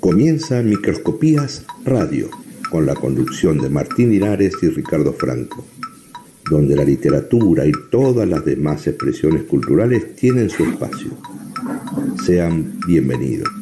Comienza Microscopías Radio, con la conducción de Martín Linares y Ricardo Franco, donde la literatura y todas las demás expresiones culturales tienen su espacio. Sean bienvenidos.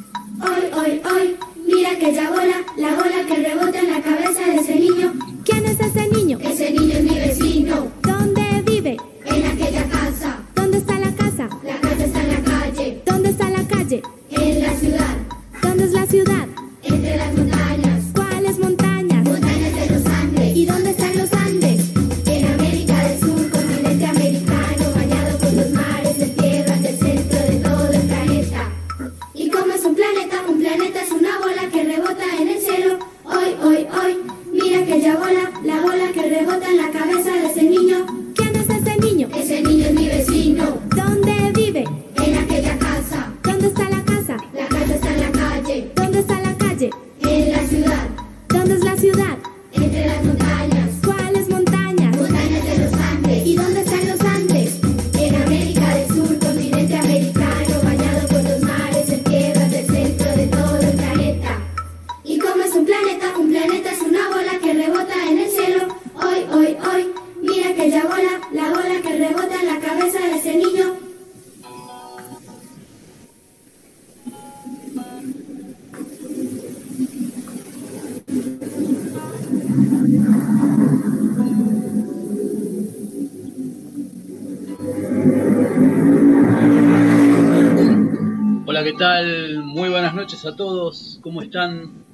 ¿Cómo están?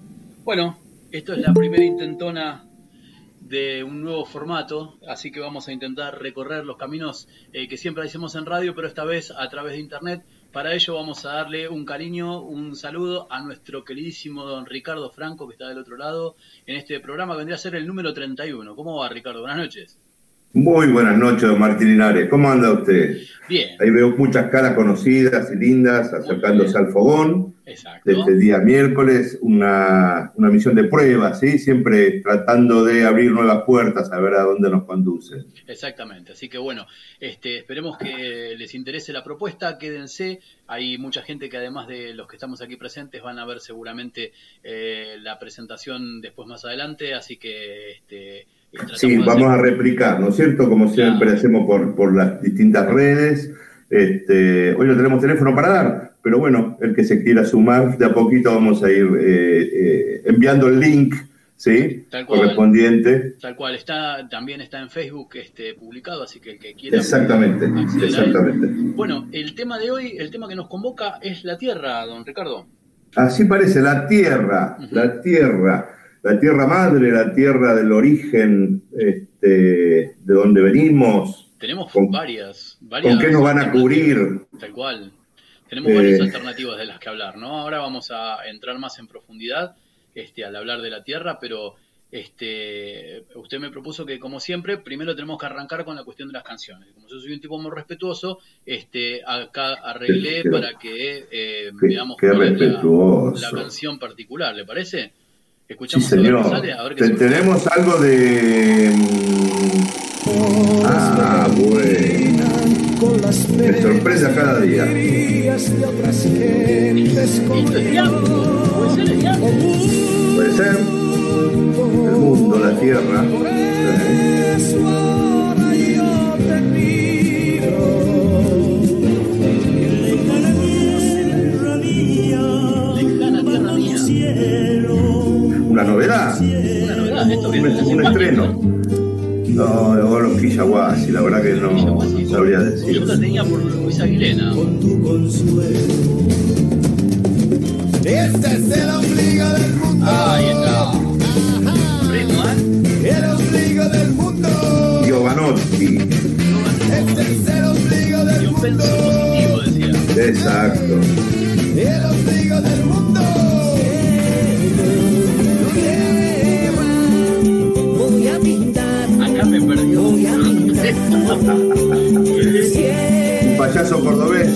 Bueno, esto es la primera intentona de un nuevo formato, así que vamos a intentar recorrer los caminos eh, que siempre hacemos en radio, pero esta vez a través de internet. Para ello vamos a darle un cariño, un saludo a nuestro queridísimo don Ricardo Franco, que está del otro lado en este programa, vendría a ser el número 31. ¿Cómo va, Ricardo? Buenas noches. Muy buenas noches, don Martín Linares. ¿Cómo anda usted? Bien, Ahí veo muchas caras conocidas y lindas acercándose al fogón exacto. de este día miércoles, una, una misión de prueba, ¿sí? Siempre tratando de abrir nuevas puertas a ver a dónde nos conduce. Exactamente, así que bueno, este, esperemos que les interese la propuesta, quédense, hay mucha gente que además de los que estamos aquí presentes van a ver seguramente eh, la presentación después más adelante, así que este, Sí, vamos a replicar, ¿no es cierto? Como siempre Claro. hacemos por, por las distintas redes. Este, hoy no tenemos teléfono para dar, pero bueno, el que se quiera sumar, de a poquito vamos a ir eh, eh, enviando el link, ¿sí? Tal cual. Correspondiente. Tal cual, está, también está en Facebook este, publicado, así que el que quiera Exactamente, exactamente. Bueno, el tema de hoy, el tema que nos convoca es la Tierra, don Ricardo. Así parece, la tierra, la tierra, la tierra madre, la tierra del origen este, de donde venimos. Tenemos ¿Con- varias, varias. ¿Con qué nos van a cubrir? Tal cual. Tenemos Eh, varias alternativas de las que hablar, ¿no? Ahora vamos a entrar más en profundidad este, al hablar de la Tierra, pero este, usted me propuso que, como siempre, primero tenemos que arrancar con la cuestión de las canciones. Como yo soy un tipo muy respetuoso, este, acá arreglé para que eh, veamos cuál es la, la canción particular, ¿le parece? Sí, Escuchamos qué señor. sale, a ver qué Te- surge. tenemos algo de. mm, Ah, bueno. Me sorprende a cada día. Puede ser el mundo, la tierra. Lejana tierra mía. Una novedad. Una novedad, esto Un, estreno. No, de Oro Quillahuasi, la verdad que no, sabría decir. Yo la tenía por Luis Aguilena. Este es el ombligo del mundo. Ahí está. ¿eh? El ombligo del mundo. Giovanotti. Este es el ombligo del un mundo. penso positivo, decía. Exacto. El ombligo del mundo. Un payaso cordobés.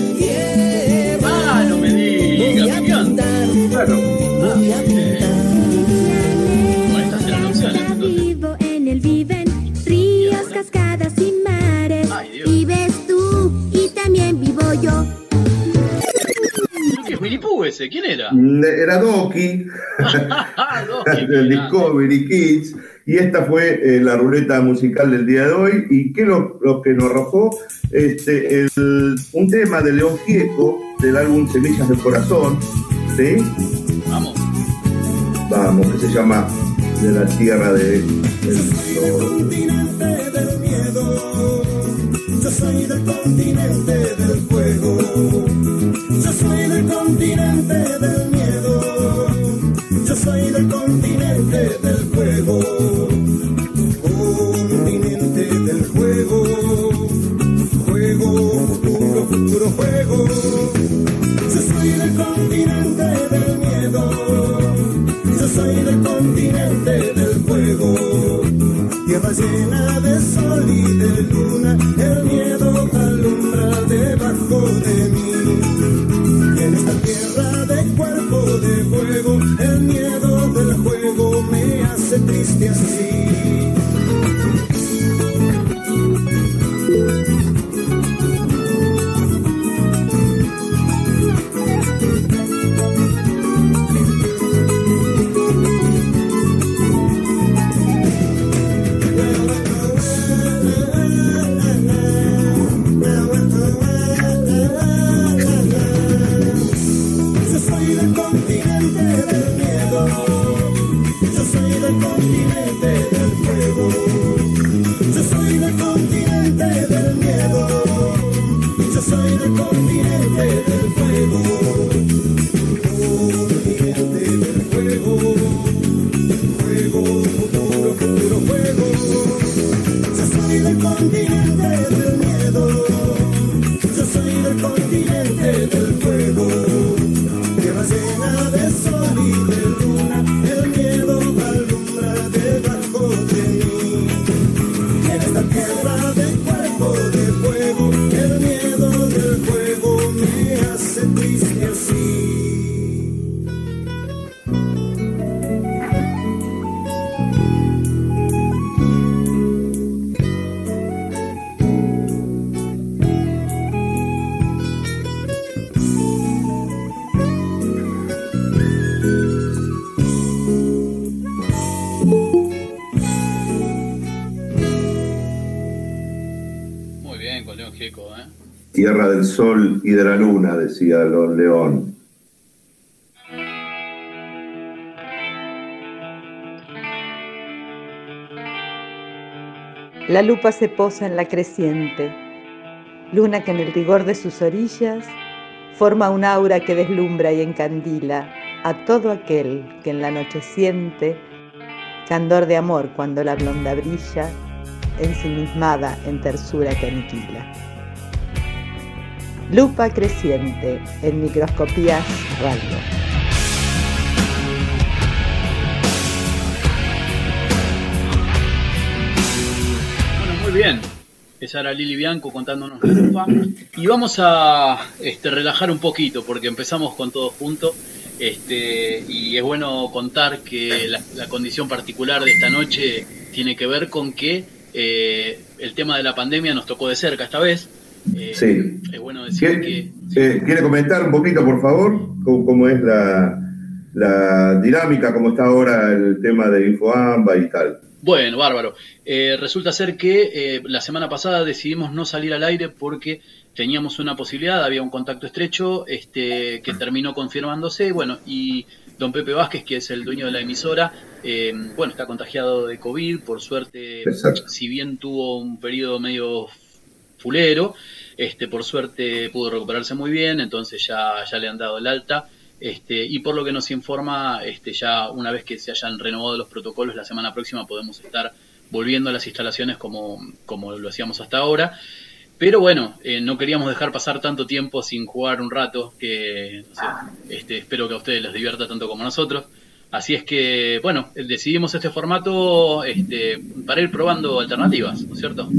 Ese, ¿quién era? Era Doki, Ah, del. Discovery Kids. Y esta fue eh, la ruleta musical del día de hoy. ¿Y qué lo, lo que nos arrojó? Este, el- un tema de León Gieco, del álbum Semillas del Corazón, ¿sí? Vamos. Vamos, que se llama De la Tierra de, del Sol. continente del miedo. Yo soy del continente del fuego. Yo soy del continente del miedo. Yo soy del continente del fuego. Tierra del Sol y de la Luna, decía Don León. La lupa se posa en la creciente, luna que en el rigor de sus orillas forma un aura que deslumbra y encandila a todo aquel que en la noche siente candor de amor cuando la blonda brilla, ensimismada en tersura que aniquila. Lupa creciente en microscopías radio. Bueno, muy bien. Esa era Lili Bianco contándonos la lupa. Y vamos a este, relajar un poquito porque empezamos con todo junto. Este, y es bueno contar que la, la condición particular de esta noche tiene que ver con que eh, el tema de la pandemia nos tocó de cerca esta vez. Eh, Sí. Es bueno decir que... ¿Quiere, eh, ¿quiere comentar un poquito, por favor, cómo, cómo es la, la dinámica, cómo está ahora el tema de InfoAmba y tal? Bueno, bárbaro. Eh, resulta ser que eh, la semana pasada decidimos no salir al aire porque teníamos una posibilidad, había un contacto estrecho este, que terminó confirmándose, bueno, y don Pepe Vázquez, que es el dueño de la emisora, eh, bueno, está contagiado de COVID, por suerte, Exacto. si bien tuvo un periodo medio fulero, este, por suerte pudo recuperarse muy bien, entonces ya, ya le han dado el alta. Este, y por lo que nos informa, este, ya una vez que se hayan renovado los protocolos, la semana próxima podemos estar volviendo a las instalaciones como, como lo hacíamos hasta ahora. Pero bueno, eh, no queríamos dejar pasar tanto tiempo sin jugar un rato, que este, espero que a ustedes les divierta tanto como a nosotros. Así es que, bueno, decidimos este formato este, para ir probando alternativas, ¿no es cierto?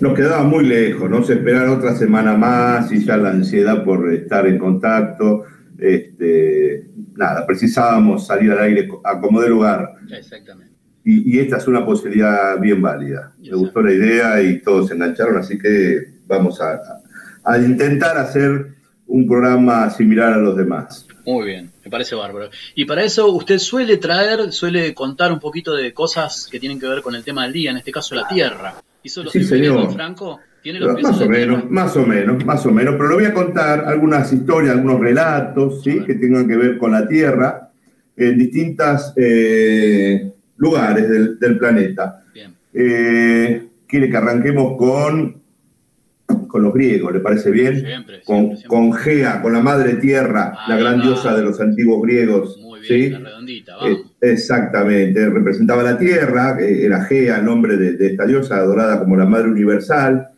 Nos quedaba muy lejos, ¿no? Se esperar otra semana más y ya la ansiedad por estar en contacto. Este, nada, precisábamos salir al aire a como de lugar. Exactamente. Y, y esta es una posibilidad bien válida. Me gustó la idea y todos se engancharon, así que vamos a, a intentar hacer un programa similar a los demás. Muy bien, me parece bárbaro. Y para eso usted suele traer, suele contar un poquito de cosas que tienen que ver con el tema del día, en este caso la tierra. ¿Hizo los Sí, señor. Franco? ¿Tiene los Más o tierra? menos, más o menos, más o menos. Pero le voy a contar algunas historias, algunos relatos, ¿sí? Que tengan que ver con la Tierra en distintos lugares del, del planeta. Bien. Eh, quiere que arranquemos con, con los griegos, ¿le parece bien? Siempre, con, siempre, siempre. con Gea, con la madre tierra, la gran va. diosa de los antiguos griegos. Muy bien, ¿sí? la redondita, Eh, vamos. exactamente, representaba la tierra, eh, era Gea, el nombre de, de esta diosa adorada como la madre universal.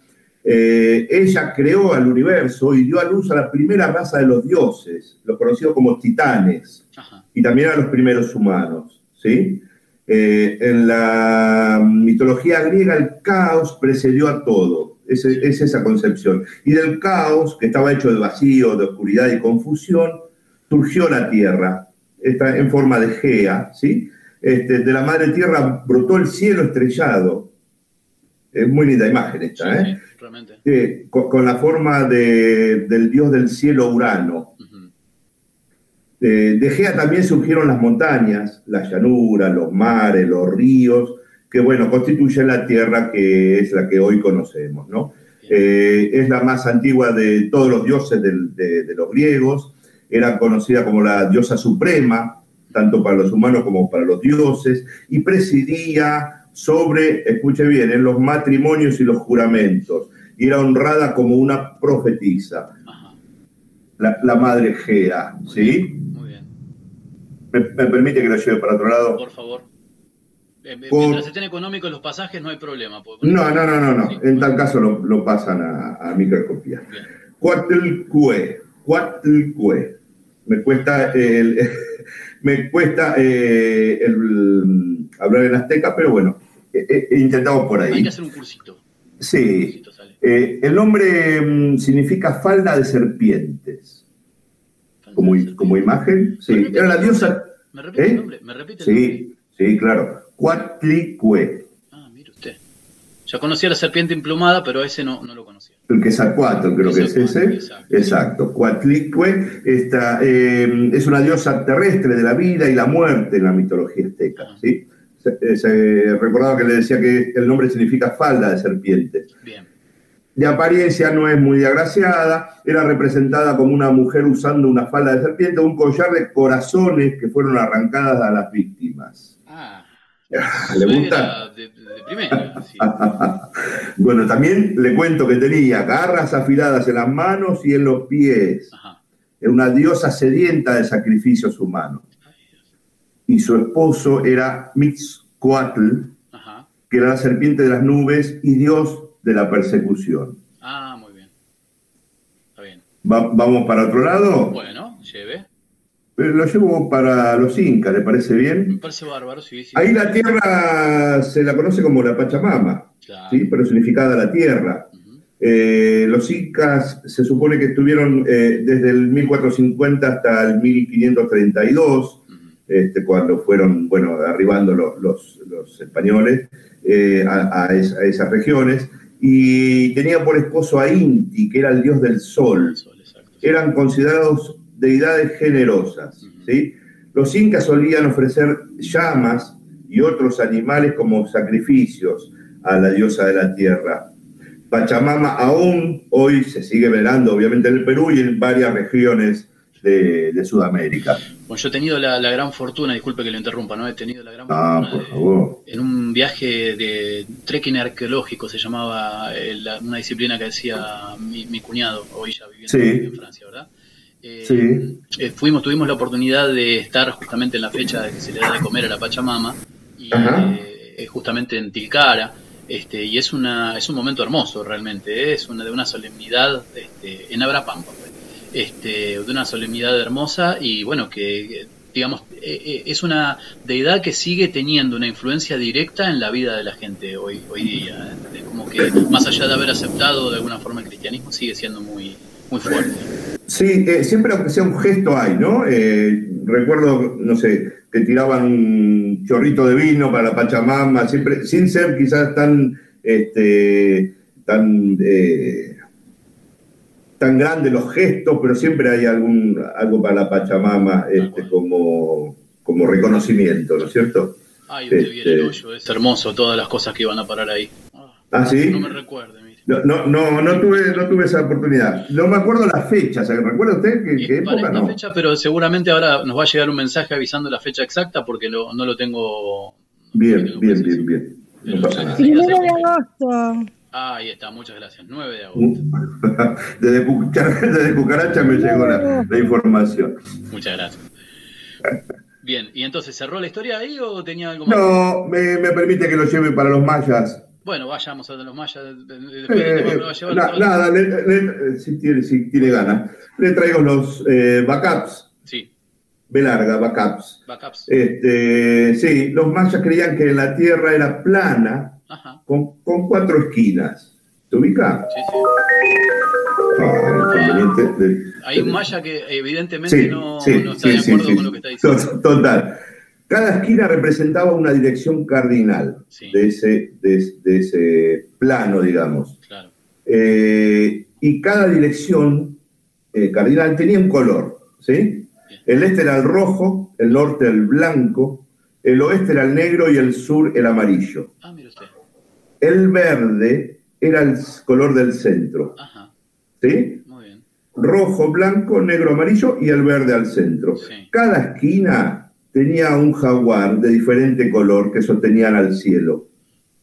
Eh, ella creó al universo y dio a luz a la primera raza de los dioses, los conocidos como titanes Ajá. y también a los primeros humanos. ¿sí? Eh, en la mitología griega el caos precedió a todo, es, es esa concepción. Y del caos, que estaba hecho de vacío, de oscuridad y confusión, surgió la tierra, en forma de Gea. ¿sí? Este, de la madre tierra brotó el cielo estrellado. Es muy linda imagen esta, ¿eh? Realmente. Sí, con, con la forma de- del dios del cielo Urano. Eh, de Gea también surgieron las montañas, las llanuras, los mares, los ríos, que bueno, constituyen la tierra que es la que hoy conocemos, ¿no? Eh, es la más antigua de todos los dioses de, de los griegos, era conocida como la diosa suprema, tanto para los humanos como para los dioses, y presidía sobre, escuche bien, en los matrimonios y los juramentos, y era honrada como una profetisa, la madre Gea, ¿sí? Muy bien. ¿Me, me permite que lo lleve para otro lado? Por favor. Eh, eh, Por- Mientras estén económicos los pasajes, no hay problema. No, no, no, no, no. Sí. En tal caso lo, lo pasan a, a microscopía. Cuatlcue, Cuatlcue. Me cuesta el, me cuesta eh, el, hablar en azteca, pero bueno, he, he- intentado por Hay ahí. que hacer un cursito. Un Sí. cursito. Eh, el nombre mm, significa falda de serpientes. Como, como imagen, ¿Me sí. Era la diosa. ¿Me repite ¿Eh? el nombre? ¿Me repite el nombre? Sí, sí, claro. Cuatlicue. Ah, mire usted. Ya conocía la serpiente emplumada, pero ese no, no lo conocía. El Quetzalcoatl, creo que es ese. exacto. Exacto. Coatlicue esta, eh, es una diosa terrestre de la vida y la muerte en la mitología azteca. Ah. ¿sí? Se, eh, se recordaba que le decía que el nombre significa falda de serpientes. Bien. De apariencia no es muy agraciada, era representada como una mujer usando una falda de serpiente, un collar de corazones que fueron arrancadas a las víctimas. Ah, ¿Le gusta? De, de primera. sí. Bueno, también le cuento que tenía garras afiladas en las manos y en los pies. Era una diosa sedienta de sacrificios humanos. Y su esposo era Mixcoatl, Ajá. que era la serpiente de las nubes y dios de la persecución. Ah, muy bien. Está bien. Va- ¿Vamos para otro lado? Bueno. Pero lo llevo para los incas, ¿le parece Me bien? parece bárbaro, sí, sí. Ahí la tierra se la conoce como la Pachamama, Claro. ¿sí? personificada la tierra. Eh, los incas se supone que estuvieron eh, desde el 1450 hasta el 1532, Ujú. este, cuando fueron bueno, arribando los, los- los españoles eh, a, a es- a esas regiones, y tenía por esposo a Inti, que era el dios del sol. El sol, exacto. Eran considerados deidades generosas. ¿sí? Los incas solían ofrecer llamas y otros animales como sacrificios a la diosa de la tierra. Pachamama aún hoy se sigue velando, obviamente en el Perú y en varias regiones de, de Sudamérica. Bueno, yo he tenido la, la gran fortuna, disculpe que lo interrumpa, ¿no? He tenido la gran Ah, fortuna por de- favor. en un viaje de trekking arqueológico, se llamaba eh, una disciplina que hacía mi, mi cuñado, hoy ya viviendo Sí. en Francia, ¿verdad? Eh, Sí. eh, fuimos, tuvimos la oportunidad de estar justamente en la fecha de que se le da de comer a la Pachamama, y eh, justamente en Tilcara, este, y es una es un momento hermoso realmente, ¿eh? es una de una solemnidad este, en Abrapampa, pues. este, de una solemnidad hermosa y bueno que digamos eh, eh, es una deidad que sigue teniendo una influencia directa en la vida de la gente hoy hoy día, como que más allá de haber aceptado de alguna forma el cristianismo sigue siendo muy muy fuerte. Sí, eh, siempre aunque sea un gesto hay, ¿no? Eh, recuerdo, no sé, que tiraban un chorrito de vino para la Pachamama, siempre, sin ser quizás tan, este, tan, eh, tan grandes los gestos, pero siempre hay algún, algo para la Pachamama este, como, como reconocimiento, ¿no es cierto? Ay, usted viene el Este- hoyo, es hermoso todas las cosas que iban a parar ahí. Ah, ¿Ah, sí? No me recuerde, mire. No, no, no, no tuve, no tuve esa oportunidad. No me acuerdo la fecha, ¿se ¿recuerda usted qué, qué época? No. fecha, pero seguramente ahora nos va a llegar un mensaje avisando la fecha exacta porque no, no lo tengo. Bien, lo bien, bien, bien. Primero se de agosto. Ah, ahí está, muchas gracias. 9 de agosto. Desde, Cucaracha me llegó la, la información. Muchas gracias. Bien, ¿y entonces cerró la historia ahí o tenía algo más? No, me, me permite que lo lleve para los mayas. Bueno, vayamos a los mayas. Después Eh, va a llevar na- nada, le- le- si, tiene, si tiene ganas. Le traigo los eh, backups, Sí, B larga, backups. backups. Este, sí, los mayas creían que la tierra era plana Ajá, con, con cuatro esquinas. ¿Te ubica? sí, sí. Ah, Hay un maya que evidentemente Sí, no, sí, no está sí, de acuerdo con lo que está diciendo. To- Total. Cada esquina representaba una dirección cardinal Sí. de, ese, de, de ese plano, digamos. Claro, Eh, y cada dirección eh, cardinal tenía un color, ¿sí? El este era el rojo, el norte el blanco, el oeste era el negro y el sur el amarillo. ah, mire usted. El verde era el color del centro, Ajá, ¿sí? muy bien. rojo, blanco, negro, amarillo y el verde al centro. Sí. Cada esquina tenía un jaguar de diferente color que sostenían al cielo.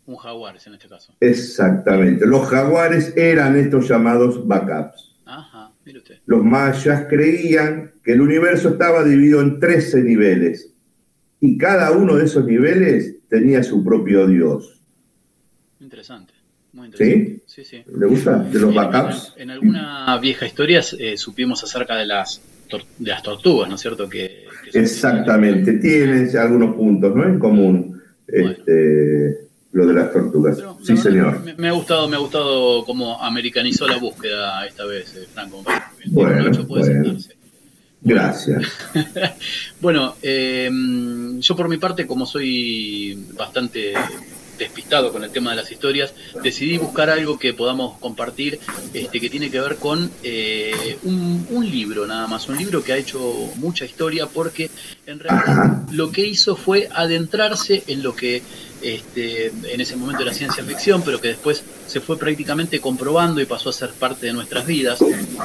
Un jaguar es en este caso. Exactamente. Los jaguares eran estos llamados backups. Ajá, mire usted. Los mayas creían que el universo estaba dividido en 13 niveles y cada uno de esos niveles tenía su propio dios. Interesante. Muy interesante. Sí, sí. ¿Le gusta? De los backups. En, en alguna vieja historia eh, supimos acerca de las, de las tortugas, ¿no es cierto? Que, que son- Exactamente. Tienen algunos puntos, ¿no? En común. Este, lo de las tortugas. Pero, Sí, señor. Me, me ha gustado, me ha gustado cómo americanizó la búsqueda esta vez, eh, Franco. El Bueno, bueno. sentarse. Gracias. Bueno, eh, yo por mi parte, como soy bastante despistado con el tema de las historias, decidí buscar algo que podamos compartir, este, que tiene que ver con eh, un, libro nada más, un libro que ha hecho mucha historia porque en realidad lo que hizo fue adentrarse en lo que este, en ese momento era ciencia ficción, pero que después se fue prácticamente comprobando y pasó a ser parte de nuestras vidas.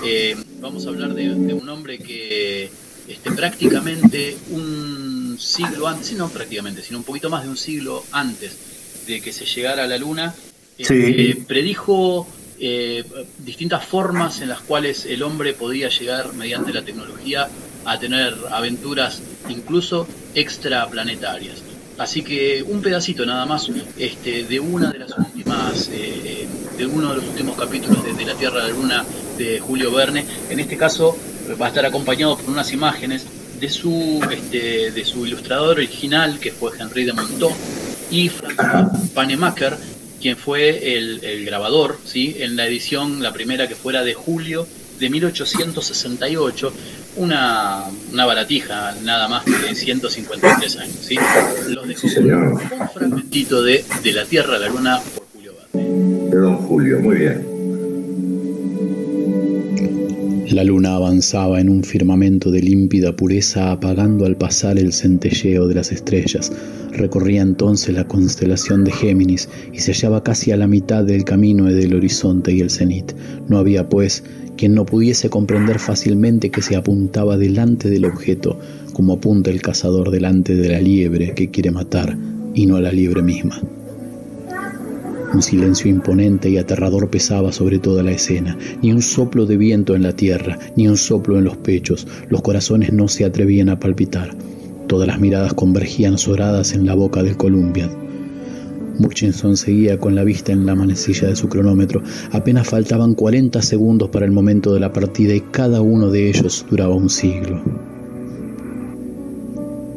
Eh, vamos a hablar de, un hombre que este, prácticamente un siglo antes, no prácticamente, sino un poquito más de un siglo antes de que se llegara a la Luna, este, Sí. predijo eh, distintas formas en las cuales el hombre podía llegar mediante la tecnología a tener aventuras incluso extraplanetarias. Así que un pedacito nada más este, de una de las últimas, eh, de uno de los últimos capítulos de, de La Tierra a la Luna de Julio Verne. En este caso va a estar acompañado por unas imágenes de su, este, de su ilustrador original, que fue Henry de Montaut, y Frank Panemaker, quien fue el, el grabador, ¿sí? en la edición, la primera que fuera de julio de 1868, una, una baratija nada más de 153 años. ¿sí? Los Sí, con un fragmentito de De la Tierra a la Luna por Julio Verne. De don Julio, muy bien. La luna avanzaba en un firmamento de límpida pureza, apagando al pasar el centelleo de las estrellas. Recorría entonces la constelación de Géminis y se hallaba casi a la mitad del camino del horizonte y el cenit. No había, pues, quien no pudiese comprender fácilmente que se apuntaba delante del objeto, como apunta el cazador delante de la liebre que quiere matar, y no a la liebre misma. Un silencio imponente y aterrador pesaba sobre toda la escena. Ni un soplo de viento en la tierra, ni un soplo en los pechos. Los corazones no se atrevían a palpitar. Todas las miradas convergían soradas en la boca del Columbia. Murchison seguía con la vista en la manecilla de su cronómetro. Apenas faltaban 40 segundos para el momento de la partida y cada uno de ellos duraba un siglo.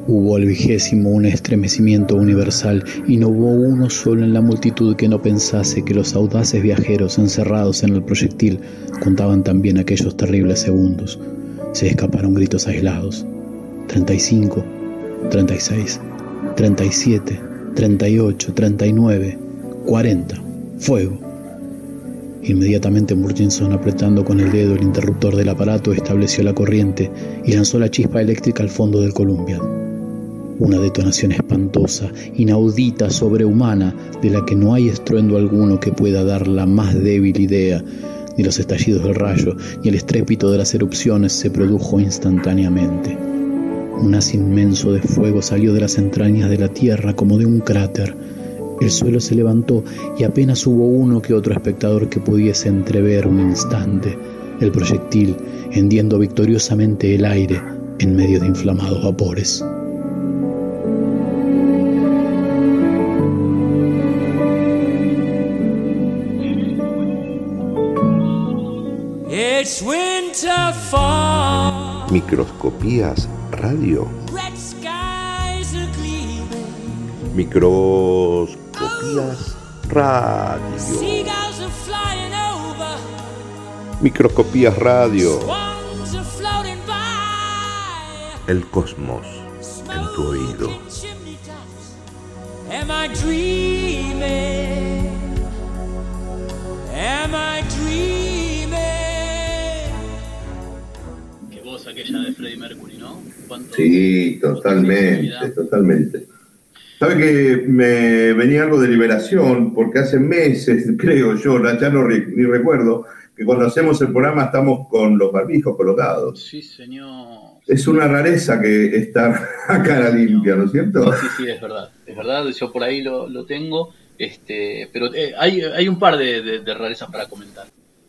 Hubo al vigésimo un estremecimiento universal y no hubo uno solo en la multitud que no pensase que los audaces viajeros encerrados en el proyectil contaban también aquellos terribles segundos. Se escaparon gritos aislados. 35, 36, 37, 38, 39, 40. Fuego. Inmediatamente Murchison, apretando con el dedo el interruptor del aparato, estableció la corriente y lanzó la chispa eléctrica al fondo del Columbia. Una detonación espantosa, inaudita, sobrehumana, de la que no hay estruendo alguno que pueda dar la más débil idea. Ni los estallidos del rayo, ni el estrépito de las erupciones se produjo instantáneamente. Un haz inmenso de fuego salió de las entrañas de la tierra como de un cráter. El suelo se levantó y apenas hubo uno que otro espectador que pudiese entrever un instante el proyectil hendiendo victoriosamente el aire en medio de inflamados vapores. Microscopías Radio. Red skies are gleaming. Microscopías Radio. Seagulls are flying over. Microscopías Radio. Swans are floating by. El cosmos en tu oído. Am I dreaming? Am I dreaming? Voz aquella de Freddie Mercury, ¿no? ¿Cuánto- Sí, totalmente, totalmente. Sabe que me venía algo de liberación, porque hace meses, creo yo, ya no ni recuerdo, que cuando hacemos el programa estamos con los barbijos colocados. Sí, señor. Es una rareza que estar a cara limpia, ¿no es cierto? Sí, sí, es verdad. Es verdad, yo por ahí lo, lo tengo. Este, pero eh, hay, hay un par de, de- de rarezas para comentar.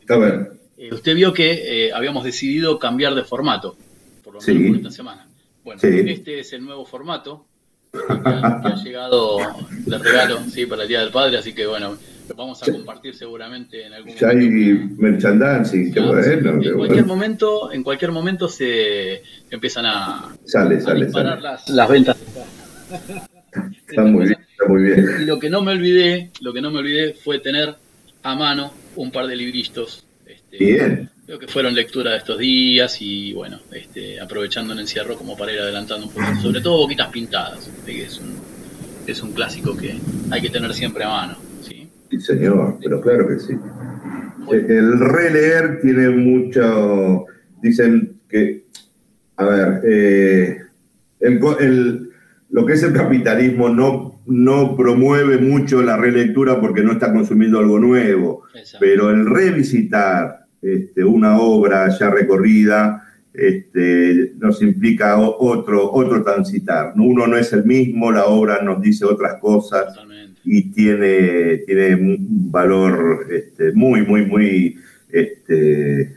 A ver, Eh, usted vio que eh, habíamos decidido cambiar de formato, por lo menos Sí. por esta semana. Bueno, Sí. este es el nuevo formato que ha, que ha llegado de regalo sí, para el Día del Padre, así que bueno, lo vamos a compartir seguramente en algún ya hay momento. merchandising, qué Ah, bueno, sí. qué en cualquier bueno. momento, en cualquier momento se empiezan a, Sale, a sale, disparar sale. las, las ventas. Está muy bien, está muy bien. Y lo que no me olvidé, lo que no me olvidé fue tener a mano un par de libristos. Bien. Creo que fueron lectura de estos días y bueno, este, aprovechando el encierro como para ir adelantando un poquito. Sobre todo Boquitas Pintadas, que es un, es un clásico que hay que tener siempre a mano. ¿sí? Sí, señor, pero claro que sí. El releer tiene mucho. Dicen que. A ver, eh, el el- lo que es el capitalismo no, no promueve mucho la relectura porque no está consumiendo algo nuevo, Exacto. pero el revisitar este, una obra ya recorrida este, nos implica otro, otro transitar. Uno no es el mismo, la obra nos dice otras cosas Totalmente. y tiene, tiene un valor este, muy, muy, muy, este,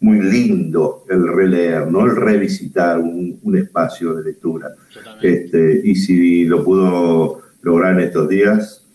muy lindo el releer, ¿no? El revisitar un, un espacio de lectura. Y si lo pudo lograr en estos días,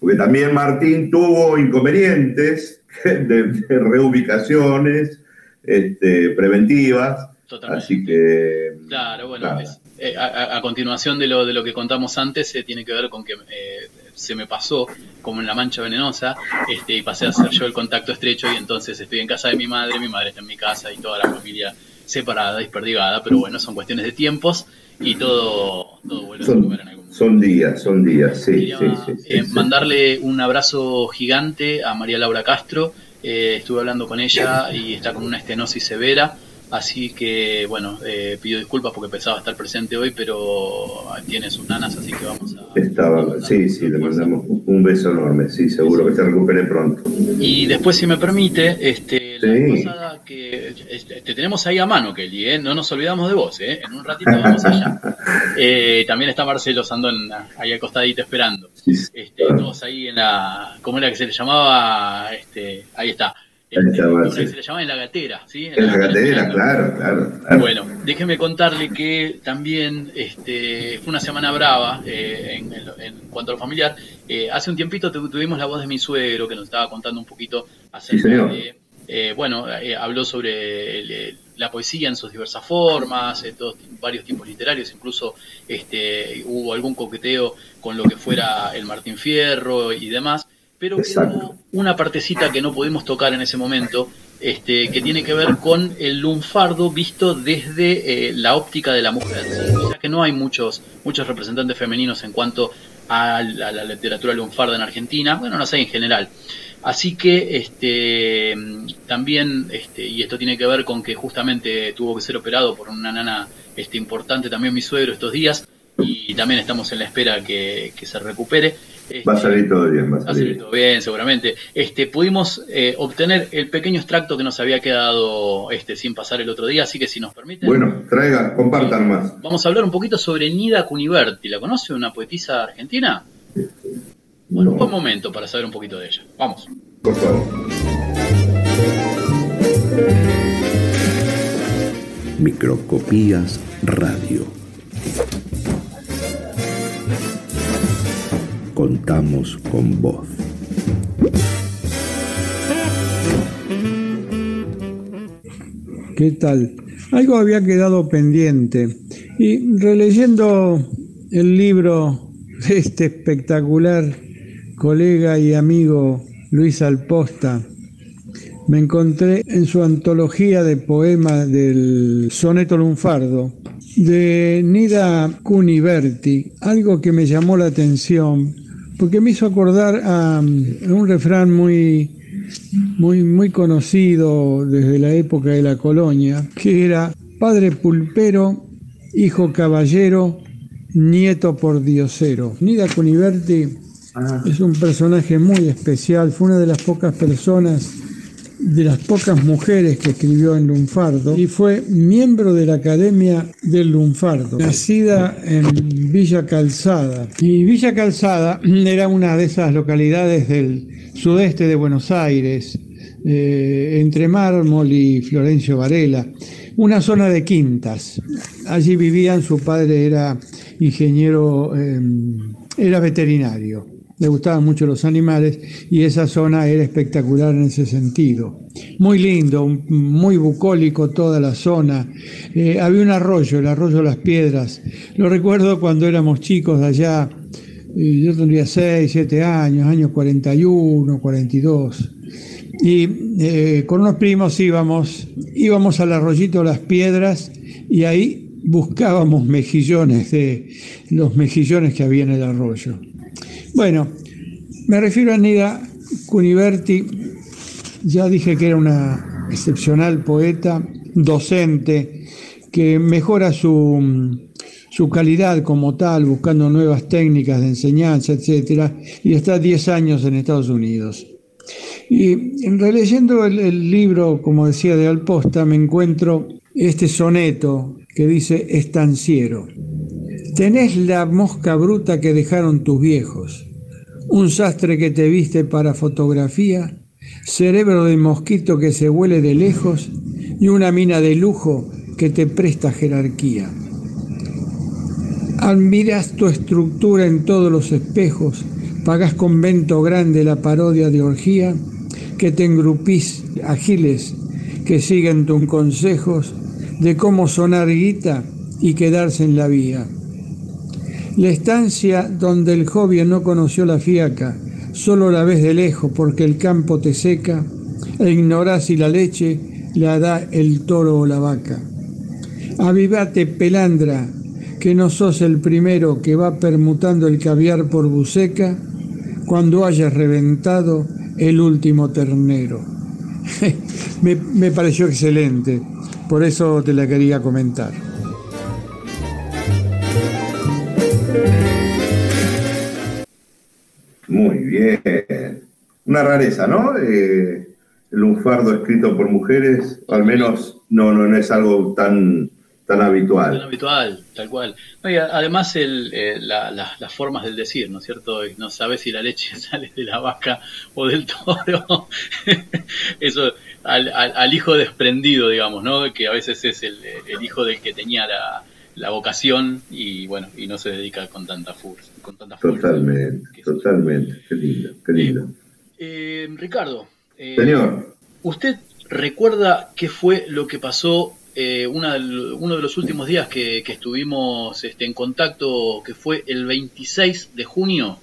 porque también Martín tuvo inconvenientes de, de reubicaciones este, preventivas, Totalmente. así que... Claro, bueno, es- eh, a, continuación de lo, de lo que contamos antes, eh, tiene que ver con que eh, se me pasó como en la mancha venenosa este, y pasé a ser yo el contacto estrecho y entonces estoy en casa de mi madre, mi madre está en mi casa y toda la familia separada, desperdigada, pero bueno, son cuestiones de tiempos y todo, todo vuelve a lugar en algún. Son días, son días, sí, Quería sí, sí, sí, eh, sí. mandarle un abrazo gigante a María Laura Castro. Eh, estuve hablando con ella y está con una estenosis severa. Así que, bueno, eh, pido disculpas porque pensaba estar presente hoy, pero tiene sus nanas, así que vamos a. Estaba, vamos a sí, sí, le mandamos un beso enorme, sí, seguro que se recupere pronto. Y después, si me permite, este, la Sí. pasada que este, te tenemos ahí a mano, Kelly, ¿eh? no nos olvidamos de vos, ¿eh? en un ratito vamos allá. Eh, también está Marcelo Sandón ahí al costadito esperando. Sí, este, todos ahí en la, ¿cómo era que se le llamaba? Este, ahí está. Ahí Este, está, ¿cómo era Marcelo. que se le llamaba en la gatera, ¿sí? En la gatera, claro, claro. claro. Bueno, déjeme contarle que también este, fue una semana brava eh, en, en- en cuanto a lo familiar. Eh, hace un tiempito tu- tuvimos la voz de mi suegro que nos estaba contando un poquito acerca señor. de, eh, bueno, eh, habló sobre el- la poesía en sus diversas formas, eh, todos, varios tipos literarios, incluso este, hubo algún coqueteo con lo que fuera el Martín Fierro y demás, pero quedó una partecita que no pudimos tocar en ese momento, este, que tiene que ver con el lunfardo visto desde eh, la óptica de la mujer, ¿sí? ya que no hay muchos, muchos representantes femeninos en cuanto a la, a la literatura lunfarda en Argentina, bueno, no sé en general, Así que este, también, este, y esto tiene que ver con que justamente tuvo que ser operado por una nana este, importante, también mi suegro estos días, y también estamos en la espera que, que se recupere. Va a Este, salir todo bien, va a Va a salir salir bien. todo bien, seguramente. Este, pudimos eh, obtener el pequeño extracto que nos había quedado este, sin pasar el otro día, así que si nos permiten, Bueno, traiga, compartan más. vamos a hablar un poquito sobre Nida Cuniverti. ¿La conoce una poetisa argentina? Bueno, un buen momento para saber un poquito de ella. Vamos. Por favor. Microscopías Radio. Contamos con vos. ¿Qué tal? Algo había quedado pendiente y releyendo el libro de este espectacular colega y amigo Luis Alposta, me encontré en su antología de poemas del soneto lunfardo de Nida Cuniverti, algo que me llamó la atención porque me hizo acordar a, a un refrán muy muy, muy conocido desde la época de la colonia, que era padre pulpero, hijo caballero, nieto pordiosero. Nida Cuniverti es un personaje muy especial, fue una de las pocas personas, de las pocas mujeres que escribió en Lunfardo y fue miembro de la Academia del Lunfardo, nacida en Villa Calzada. Y Villa Calzada era una de esas localidades del sudeste de Buenos Aires, eh, entre Mármol y Florencio Varela, una zona de quintas. Allí vivían, su padre era ingeniero, eh, era veterinario, le gustaban mucho los animales y esa zona era espectacular en ese sentido. Muy lindo, muy bucólico toda la zona. Eh, había un arroyo, el arroyo Las Piedras. Lo recuerdo cuando éramos chicos allá, eh, yo tendría 6, 7 años, años 41, 42. Y eh, con unos primos íbamos, íbamos al arroyito Las Piedras y ahí buscábamos mejillones de los mejillones que había en el arroyo. Bueno, me refiero a Nida Cuniverti, ya dije que era una excepcional poeta, docente, que mejora su, su calidad como tal, buscando nuevas técnicas de enseñanza, etcétera, y está 10 años en Estados Unidos. Y en releyendo el, el libro, como decía de Alposta, me encuentro este soneto que dice estanciero. Tenés la mosca bruta que dejaron tus viejos, un sastre que te viste para fotografía, cerebro de mosquito que se huele de lejos. Y una mina de lujo que te presta jerarquía. Admiras tu estructura en todos los espejos, pagás con vento grande la parodia de orgía, que te engrupís agiles que siguen tus consejos de cómo sonar guita y quedarse en la vía. La estancia donde el joven no conoció la fiaca, solo la ves de lejos porque el campo te seca, e ignorás si la leche la da el toro o la vaca. Avivate, pelandra, que no sos el primero que va permutando el caviar por buceca cuando hayas reventado el último ternero. me, me pareció excelente, por eso te la quería comentar. Una rareza, ¿no? Eh, el lunfardo escrito por mujeres, al menos no, no, no es algo tan, tan Tan habitual. habitual, tal cual. No, y además el, eh, la- la- las formas del decir, ¿no es cierto? Y No sabes si la leche sale de la vaca o del toro. Eso al, al- al hijo desprendido, digamos, ¿no? Que a veces es el, el hijo del que tenía la, la vocación y bueno, y no se dedica con tanta fuerza. Con tanta fuerza. Totalmente, totalmente. Qué lindo, qué lindo. Eh, Ricardo, eh, Señor, ¿usted recuerda qué fue lo que pasó eh, una uno de los últimos días que, que estuvimos este, en contacto, que fue el 26 de junio?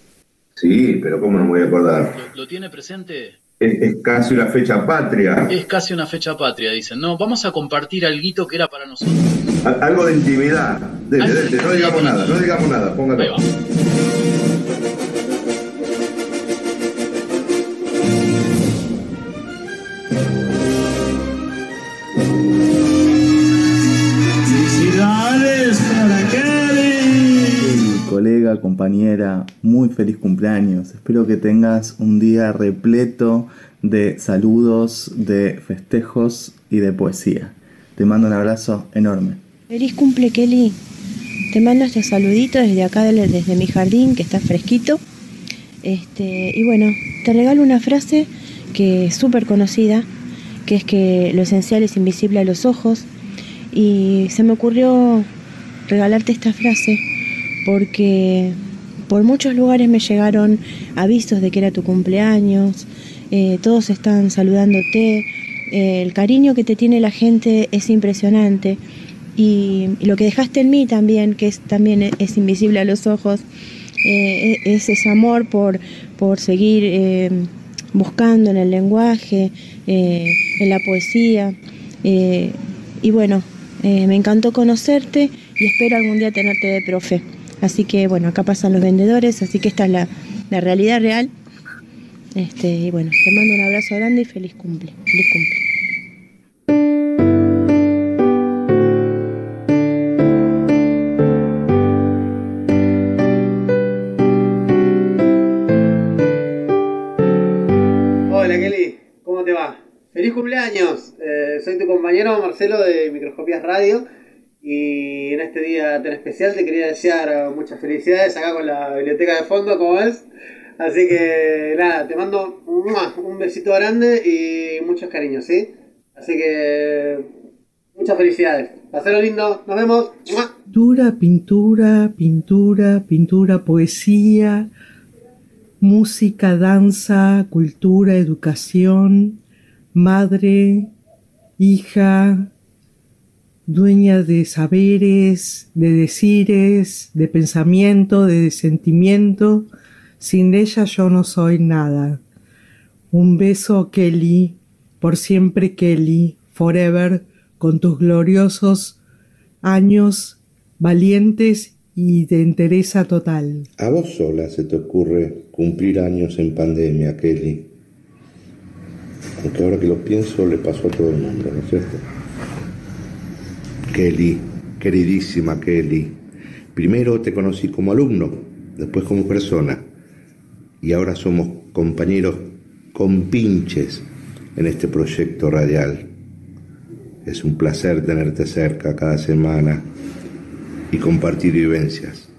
sí, pero ¿cómo no me voy a acordar? ¿Lo, lo tiene presente? Es, es casi una fecha patria. Es casi una fecha patria, dicen. No, vamos a compartir algo que era para nosotros. Algo de intimidad. De no digamos nada, no digamos nada, Ahí póngalo. va. Compañera, muy feliz cumpleaños. Espero que tengas un día repleto de saludos, de festejos y de poesía. Te mando un abrazo enorme. Feliz cumple, Kelly. Te mando este saludito desde acá, desde mi jardín, que está fresquito. Este, y bueno, te regalo una frase que es súper conocida, que es que lo esencial es invisible a los ojos. Y se me ocurrió regalarte esta frase porque por muchos lugares me llegaron avisos de que era tu cumpleaños, eh, todos están saludándote, eh, el cariño que te tiene la gente es impresionante y, lo que dejaste en mí también, que es, también es invisible a los ojos, eh, e, es ese amor por, por seguir buscando en el lenguaje, en la poesía. y bueno, me encantó conocerte y espero algún día tenerte de profe. Así que bueno, acá pasan los vendedores, así que esta es la, la realidad real. Este, y bueno, te mando un abrazo grande y feliz cumple. Feliz cumple. Hola Kelly, ¿cómo te va? Feliz cumpleaños. Eh, soy tu compañero Marcelo de Microscopias Radio y en este día tan especial te quería desear muchas felicidades acá con la biblioteca de fondo, como ves. Así que nada, te mando un besito grande y muchos cariños, ¿sí? Así que muchas felicidades. Pasero lindo, nos vemos. Pintura, pintura, pintura, pintura, poesía, música, danza, cultura, educación, madre, hija, dueña de saberes, de decires, de pensamiento, de sentimiento sin ella yo no soy nada. Un beso, Kelly, por siempre, Kelly, forever, con tus gloriosos años valientes y de entereza total. A vos sola se te ocurre cumplir años en pandemia, Kelly. Aunque ahora que lo pienso le pasó a todo el mundo, ¿no es cierto? Kelly, queridísima Kelly, primero te conocí como alumno, después como persona. Y ahora somos compañeros compinches en este proyecto radial. Es un placer tenerte cerca cada semana y compartir vivencias.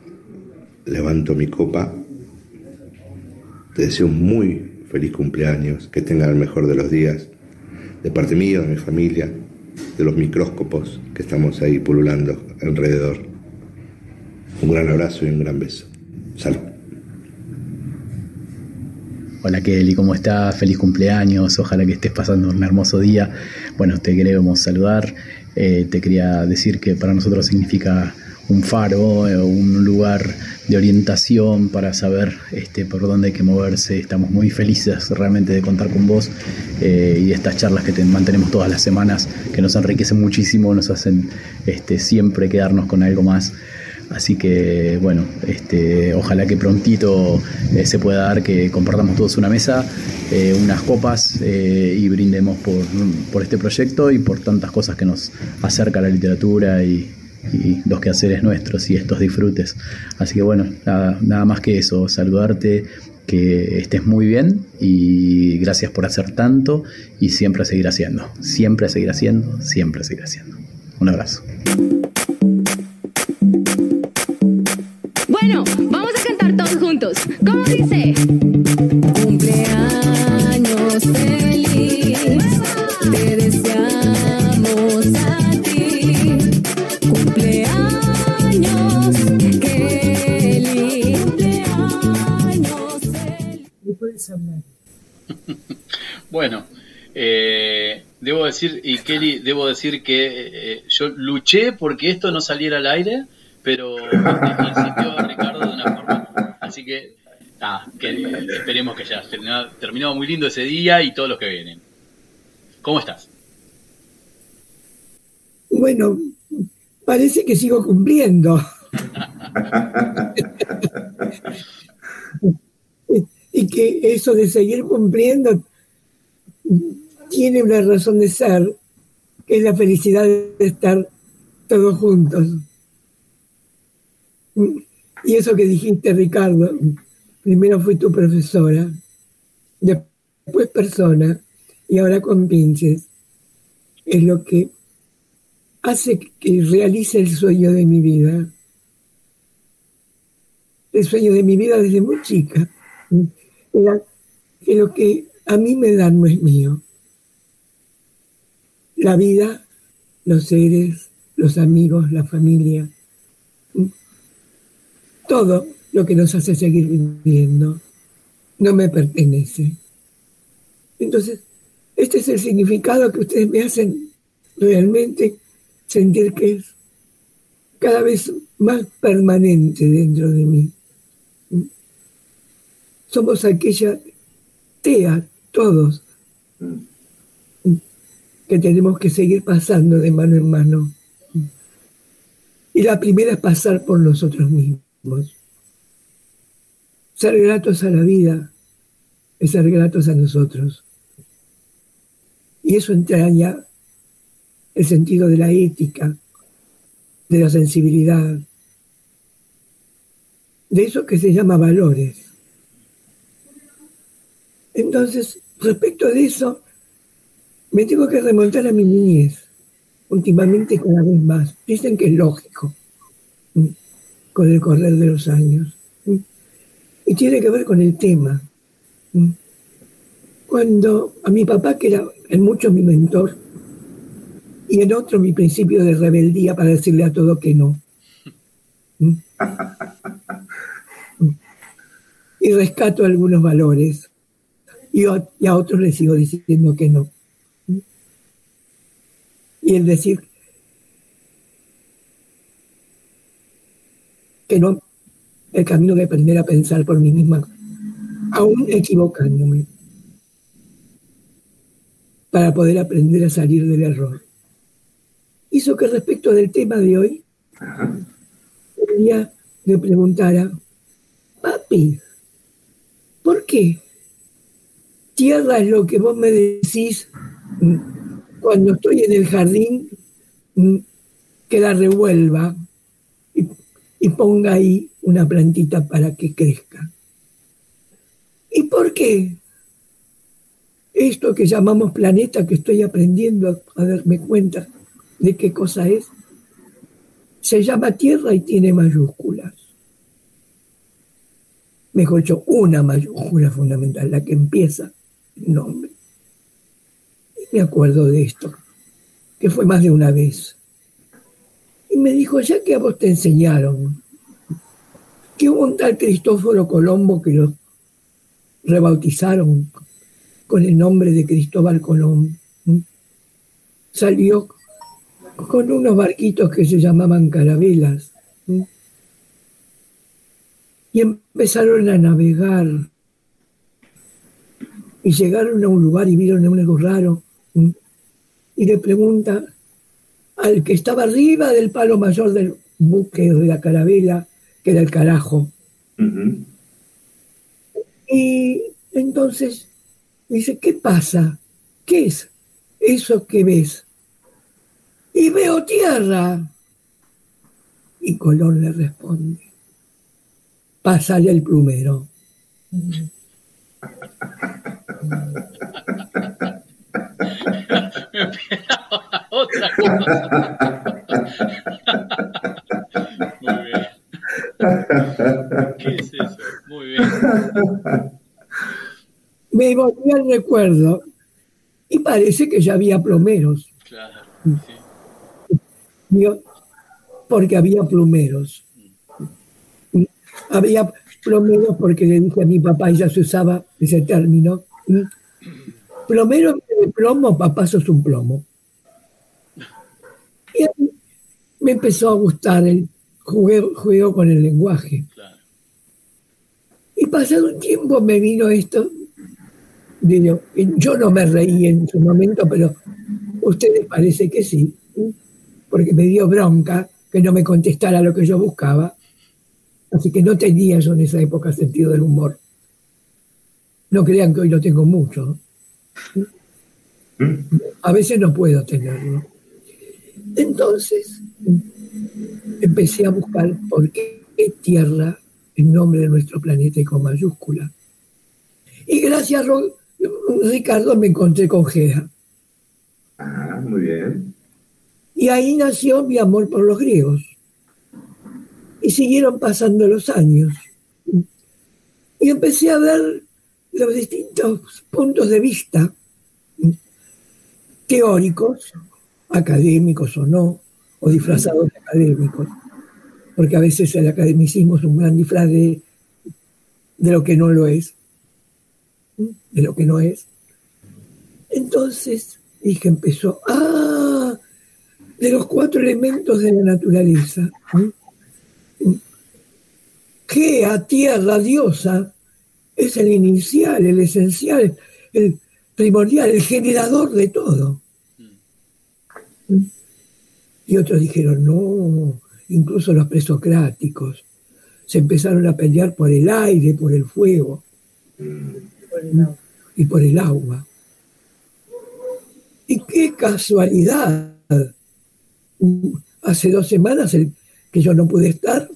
Levanto mi copa, te deseo un muy feliz cumpleaños, que tengan el mejor de los días, de parte mía, de mi familia, de los micróscopos que estamos ahí pululando alrededor. Un gran abrazo y un gran beso. Salud. Hola Kelly, ¿cómo estás? Feliz cumpleaños, ojalá que estés pasando un hermoso día. Bueno, te queremos saludar, eh, te quería decir que para nosotros significa un faro, eh, un lugar de orientación para saber este, por dónde hay que moverse. Estamos muy felices realmente de contar con vos eh, y de estas charlas que te mantenemos todas las semanas, que nos enriquecen muchísimo, nos hacen este, siempre quedarnos con algo más. Así que bueno, este, ojalá que prontito eh, se pueda dar que compartamos todos una mesa, unas copas y brindemos por, este proyecto y por tantas cosas que nos acerca a la literatura y, los quehaceres nuestros y estos disfrutes. Así que bueno, nada, nada más que eso, saludarte, que estés muy bien y gracias por hacer tanto y siempre seguir haciendo, siempre seguir haciendo, siempre seguir haciendo. Un abrazo. Decir, y Kelly, debo decir que eh, eh, yo luché porque esto no saliera al aire, pero insistió Ricardo de una forma Así que, esperemos que ya terminado, terminado muy lindo ese día y todos los que vienen. ¿Cómo estás? Bueno, parece que sigo cumpliendo. y que eso de seguir cumpliendo tiene una razón de ser, que es la felicidad de estar todos juntos. Y eso que dijiste, Ricardo, primero fui tu profesora, después persona, y ahora con pinches, es lo que hace que realice el sueño de mi vida. El sueño de mi vida desde muy chica. Era que lo que a mí me dan no es mío. La vida, los seres, los amigos, la familia, todo lo que nos hace seguir viviendo no me pertenece. Entonces, este es el significado que ustedes me hacen realmente sentir que es cada vez más permanente dentro de mí. Somos aquella TEA, todos, que tenemos que seguir pasando de mano en mano. Y la primera es pasar por nosotros mismos. Ser gratos a la vida es ser gratos a nosotros. Y eso entraña el sentido de la ética, de la sensibilidad, de eso que se llama valores. Entonces, respecto de eso, me tengo que remontar a mi niñez, últimamente cada vez más. Dicen que es lógico, con el correr de los años. Y tiene que ver con el tema. Cuando a mi papá, que era en mucho mi mentor, y en otro mi principio de rebeldía para decirle a todo que no. Y rescato algunos valores y a otros les sigo diciendo que no. Y el decir que no, el camino de aprender a pensar por mí misma, aún equivocándome, para poder aprender a salir del error. Hizo que respecto del tema de hoy, día le preguntara, papi, ¿por qué? Tierra es lo que vos me decís cuando estoy en el jardín, mm, que la revuelva y, ponga ahí una plantita para que crezca. ¿Y por qué? Esto que llamamos planeta, que estoy aprendiendo a, a darme cuenta de qué cosa es, se llama Tierra y tiene mayúsculas. Mejor dicho, una mayúscula fundamental, la que empieza el nombre. Me acuerdo de esto, que fue más de una vez. Y me dijo, ya que a vos te enseñaron que hubo un tal Cristóforo Colombo que lo rebautizaron con el nombre de Cristóbal Colón, salió con unos barquitos que se llamaban carabelas. Y empezaron a navegar. Y llegaron a un lugar y vieron algo raro. Y le pregunta al que estaba arriba del palo mayor del buque o de la carabela, que era el carajo. Y entonces dice, ¿qué pasa? ¿Qué es eso que ves? Y veo tierra. Y Colón le responde, pásale el plumero. Me esperaba otra cosa. Muy bien. ¿Qué es eso? Muy bien. Me volví al recuerdo y parece que ya había plomeros. Claro. Porque había plumeros. Había plomeros porque le dije a mi papá y ya se usaba ese término. Plomero de plomo, papá sos un plomo. Y a mí me empezó a gustar el juego, juego con el lenguaje. Y pasado un tiempo me vino esto. Digo, yo no me reí en su momento, pero ustedes parece que sí, porque me dio bronca que no me contestara lo que yo buscaba. Así que no tenía yo en esa época sentido del humor. No crean que hoy lo tengo mucho. A veces no puedo tenerlo. Entonces empecé a buscar por qué es Tierra en nombre de nuestro planeta y con mayúscula. Y gracias, Ro- Ricardo, me encontré con Gea. Ah, muy bien. Y ahí nació mi amor por los griegos. Y siguieron pasando los años. Y empecé a ver los distintos puntos de vista, teóricos, académicos o no, o disfrazados de académicos, porque a veces el academicismo es un gran disfraz de, de lo que no lo es, de lo que no es. Entonces dije, empezó, ah, de los cuatro elementos de la naturaleza. Gea, tierra, diosa, es el inicial, el esencial, el primordial, el generador de todo. Y otros dijeron, no, incluso los presocráticos se empezaron a pelear por el aire, por el fuego y por el agua. Y qué casualidad. Hace dos semanas el- que yo no pude estar,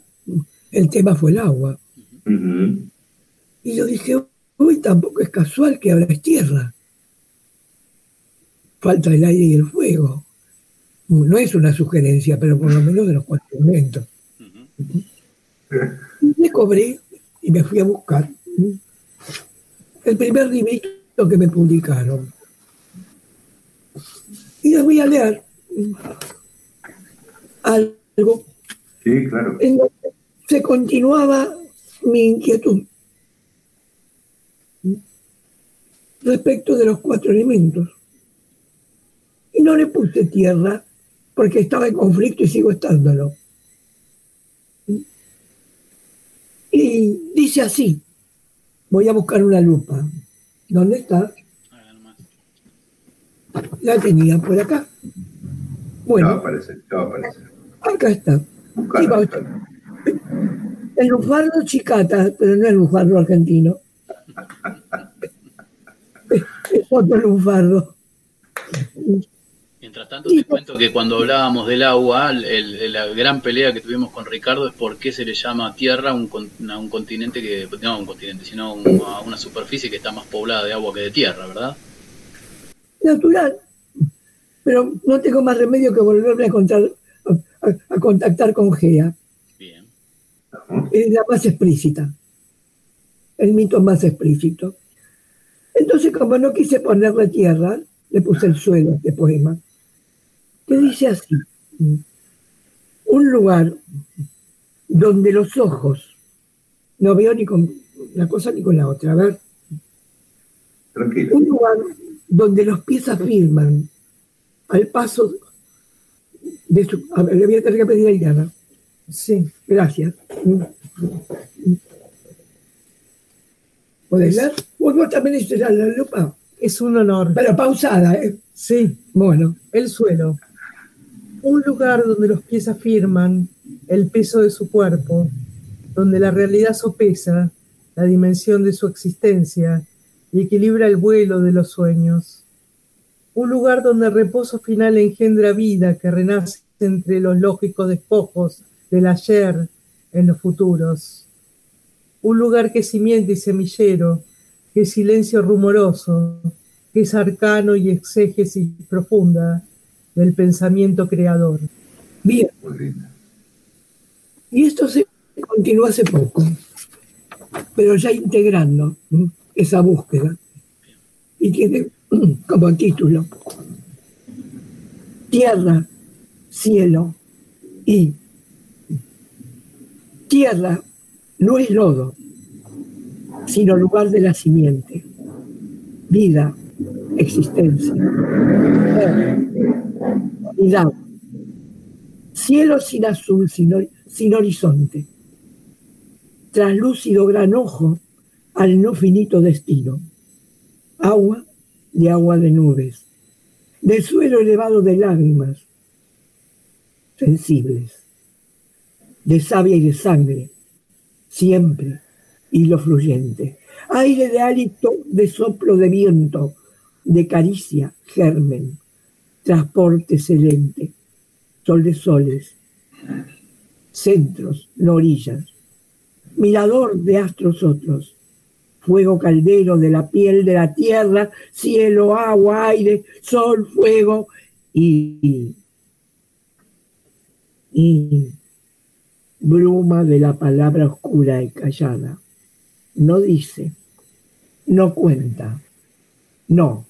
el tema fue el agua. Y yo dije, hoy tampoco es casual que ahora es tierra. Falta el aire y el fuego. No es una sugerencia, pero por lo menos de los cuatro elementos. Y me cobré y me fui a buscar el primer librito que me publicaron. Y les voy a leer algo Sí, claro. en donde se continuaba mi inquietud respecto de los cuatro elementos. Y no le puse tierra porque estaba en conflicto y sigo estándolo. Y dice así, voy a buscar una lupa. ¿Dónde está? La tenía por acá. Bueno, aparecer, ya va a aparecer. acá está. Sí. El lufardo chicata, pero no el lufardo argentino. Es es otro lufardo. Mientras tanto, te cuento que cuando hablábamos del agua, el- el- la gran pelea que tuvimos con Ricardo es por qué se le llama Tierra a un, con- a un continente que, no a un continente, sino a un- a una superficie que está más poblada de agua que de tierra, ¿verdad? Natural. Pero no tengo más remedio que volverme a, contar, a, a- contactar con Gea. Es la más explícita. El mito más explícito. Entonces, como no quise ponerle tierra, le puse el suelo a este poema. Que dice así. Un lugar donde los ojos, no veo ni con una cosa ni con la otra, a ver. Tranquilo. Un lugar donde los pies afirman al paso de su... A ver, le voy a tener que pedir a. Sí. Gracias. ¿Podés leer? Vos, vos también hiciste la, la lupa. Es un honor. Pero pausada, ¿eh? Sí. Bueno. El suelo. Un lugar donde los pies afirman el peso de su cuerpo, donde la realidad sopesa la dimensión de su existencia y equilibra el vuelo de los sueños. Un lugar donde el reposo final engendra vida que renace entre los lógicos despojos del ayer en los futuros. Un lugar que es simiente y semillero, que silencio rumoroso, que es arcano y exégesis profunda del pensamiento creador. Bien. Y esto se continuó hace poco, pero ya integrando esa búsqueda. Y tiene como título Tierra, cielo y tierra no es lodo, sino lugar de la simiente, vida, existencia, unidad. Cielo sin azul, sin, sin horizonte. Translúcido gran ojo al no finito destino. Agua de agua de nubes. De suelo elevado de lágrimas sensibles. De savia y de sangre. Siempre hilo fluyente. Aire de hálito, de soplo de viento, de caricia, germen, transporte excelente, sol de soles, centros, no orillas, mirador de astros otros, fuego caldero de la piel de la tierra, cielo, agua, aire, sol, fuego y, y bruma de la palabra oscura y callada. No dice, no cuenta, no.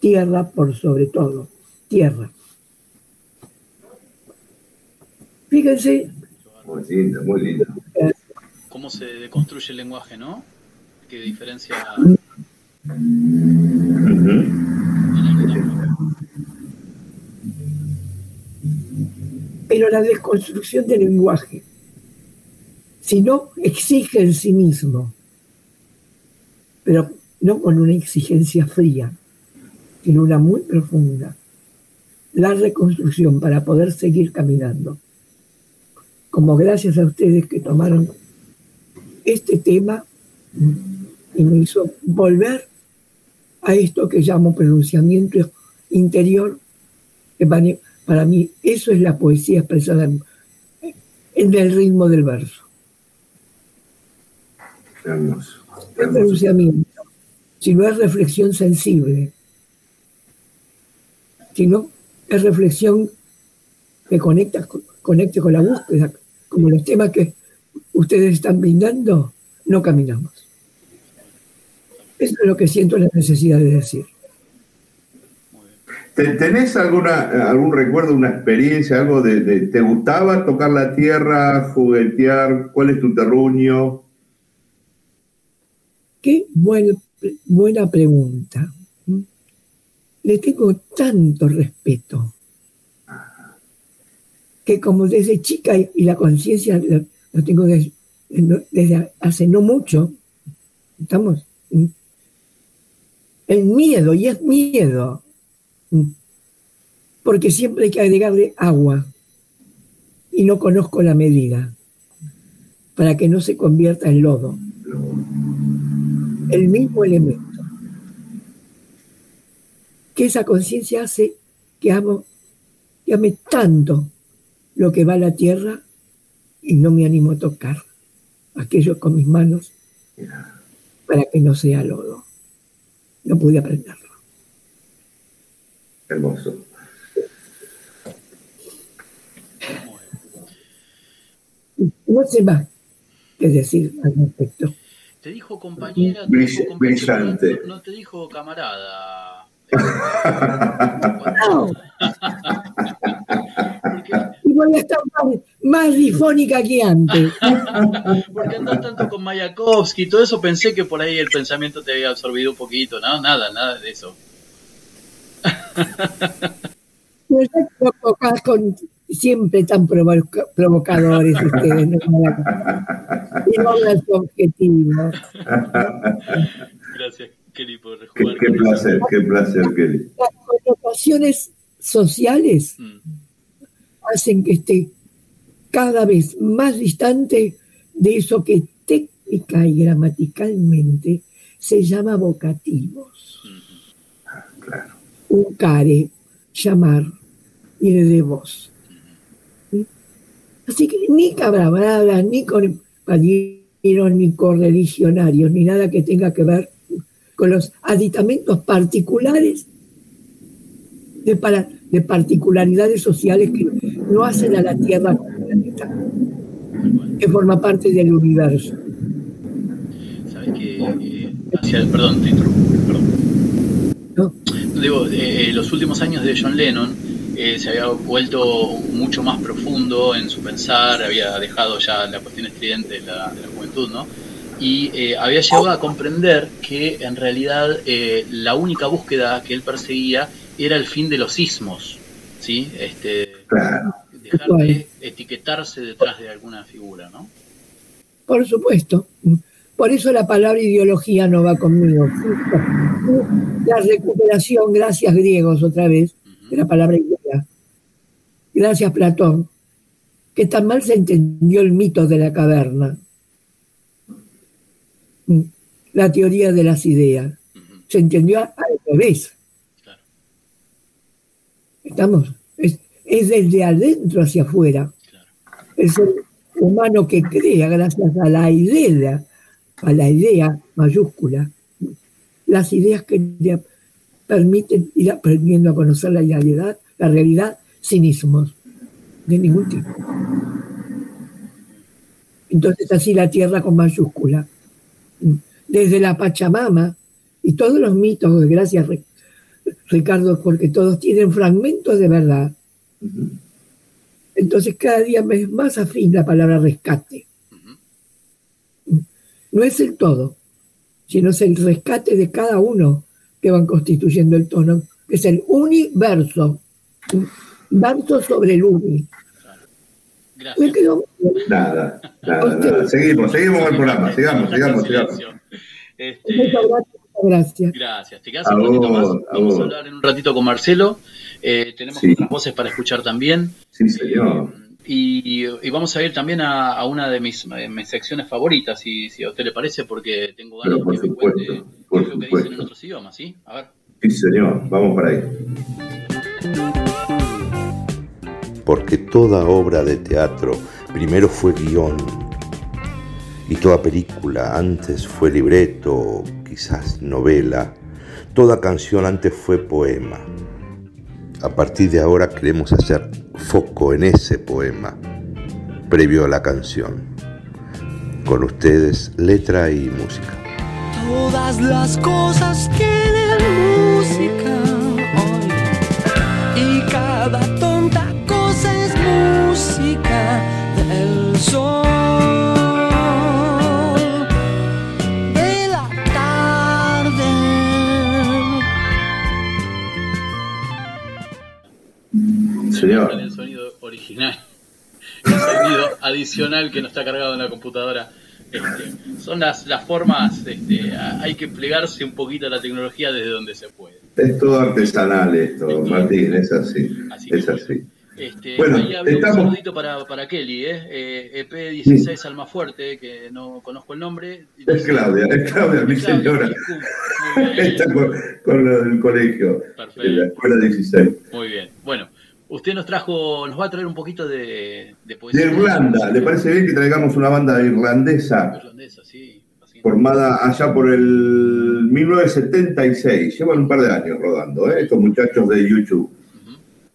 Tierra por sobre todo, tierra. Fíjense, Muy linda, muy linda. ¿Cómo se deconstruye el lenguaje, no? ¿Qué diferencia? pero la desconstrucción del lenguaje, si no exige en sí mismo, pero no con una exigencia fría, sino una muy profunda, la reconstrucción para poder seguir caminando. Como gracias a ustedes que tomaron este tema y me hizo volver a esto que llamo pronunciamiento interior, que para mí, eso es la poesía expresada en, en el ritmo del verso. Hermoso. No es pronunciamiento, sino es reflexión sensible, sino es reflexión que conecta, conecte con la búsqueda, como los temas que ustedes están brindando, no caminamos. Eso es lo que siento la necesidad de decir. ¿Te- ¿Tenés alguna, algún recuerdo, una experiencia, algo de, de- ¿Te gustaba tocar la tierra, juguetear? ¿Cuál es tu terruño? Qué buen- buena pregunta. Le tengo tanto respeto que como desde chica y la conciencia lo tengo des- no- desde hace no mucho, estamos, el miedo, y es miedo, porque siempre hay que agregarle agua y no conozco la medida para que no se convierta en lodo el mismo elemento. Que esa conciencia hace que amo, que ame tanto lo que va a la tierra y no me animo a tocar aquello con mis manos para que no sea lodo. No pude aprenderlo. Hermoso. No sé más que decir al respecto. Te dijo compañera, te Brill- dijo compañera, brillante. no, no te dijo camarada. Y voy a estar más, más difónica que antes. Porque andás tanto con Mayakovsky y todo eso, pensé que por ahí el pensamiento te había absorbido un poquito. No, nada, nada de eso. Pero ya con siempre tan provoca- provocadores ustedes, no y no hablan su objetivo. Gracias, Kelly, por Qué, jugar qué con eso. placer, qué placer, Kelly. Las connotaciones sociales hacen que esté cada vez más distante de eso que técnica y gramaticalmente se llama vocativos. Un care, llamar, y de voz. ¿Sí? Así que ni cabrabradas, ni compañeros, ni correligionarios, ni nada que tenga que ver con los aditamentos particulares de, para- de particularidades sociales que no hacen a la Tierra como planeta, que forma parte del universo. Sabes que eh, hacia, perdón, te interrumpí, perdón. Digo, eh, los últimos años de John Lennon eh, se había vuelto mucho más profundo en su pensar, había dejado ya la cuestión estridente de la, de la juventud, ¿no? Y eh, había llegado a comprender que en realidad eh, la única búsqueda que él perseguía era el fin de los sismos, ¿sí? Este, dejar de etiquetarse detrás de alguna figura, ¿no? Por supuesto. Por eso la palabra ideología no va conmigo. La recuperación, gracias griegos otra vez, de la palabra idea. Gracias Platón, que tan mal se entendió el mito de la caverna. La teoría de las ideas. Se entendió al revés. ¿Estamos? Es, es desde adentro hacia afuera. El ser, humano que crea gracias a la idea, a la idea mayúscula, las ideas que le permiten ir aprendiendo a conocer la realidad, la realidad sin ismos de ningún tipo. Entonces así la tierra con mayúscula. Desde la Pachamama y todos los mitos, gracias Ri- Ricardo, porque todos tienen fragmentos de verdad. Entonces cada día me es más afín la palabra rescate. No es el todo, sino es el rescate de cada uno que van constituyendo el tono, que es el universo. Verso sobre el uni. Me quedo Nada, nada, nada. Seguimos, seguimos con el programa. Sigamos, sigamos, sigamos. Este, Muchas gracias. Gracias. Gracias. Te quedas un ratito vos, más. a Vamos vos. a hablar en un ratito con Marcelo. Eh, tenemos Sí. otras voces para escuchar también. Sí, señor. Y, y vamos a ir también a, a una de mis, eh, mis secciones favoritas, si, si a usted le parece, porque tengo ganas de que me supuesto, cuente por qué es lo que dicen en otros idiomas, ¿sí? A ver. Sí, señor. Vamos para ahí. Porque toda obra de teatro primero fue guion y toda película antes fue libreto, quizás novela, toda canción antes fue poema. A partir de ahora queremos hacer foco en ese poema, previo a la canción. Con ustedes, letra y música. Todas las cosas música Señor. El sonido original, el sonido adicional que no está cargado en la computadora. Este, son las, las formas, este, hay que plegarse un poquito a la tecnología desde donde se puede. Es todo artesanal esto, Martín, es así. Es así. Este, Bueno, ahí había estamos- un saludito para, para Kelly, ¿eh? Eh, EP16 Almafuerte, que no conozco el nombre. Es Claudia, es Claudia, mi señora. Está con, con lo del colegio, en la escuela 16. Muy bien. Bueno, usted nos trajo, nos va a traer un poquito de, de De poesía. Irlanda, ¿le parece bien que traigamos una banda irlandesa Irlandesa, sí. formada allá por el 1976? Llevan un par de años rodando, ¿eh? estos muchachos de YouTube.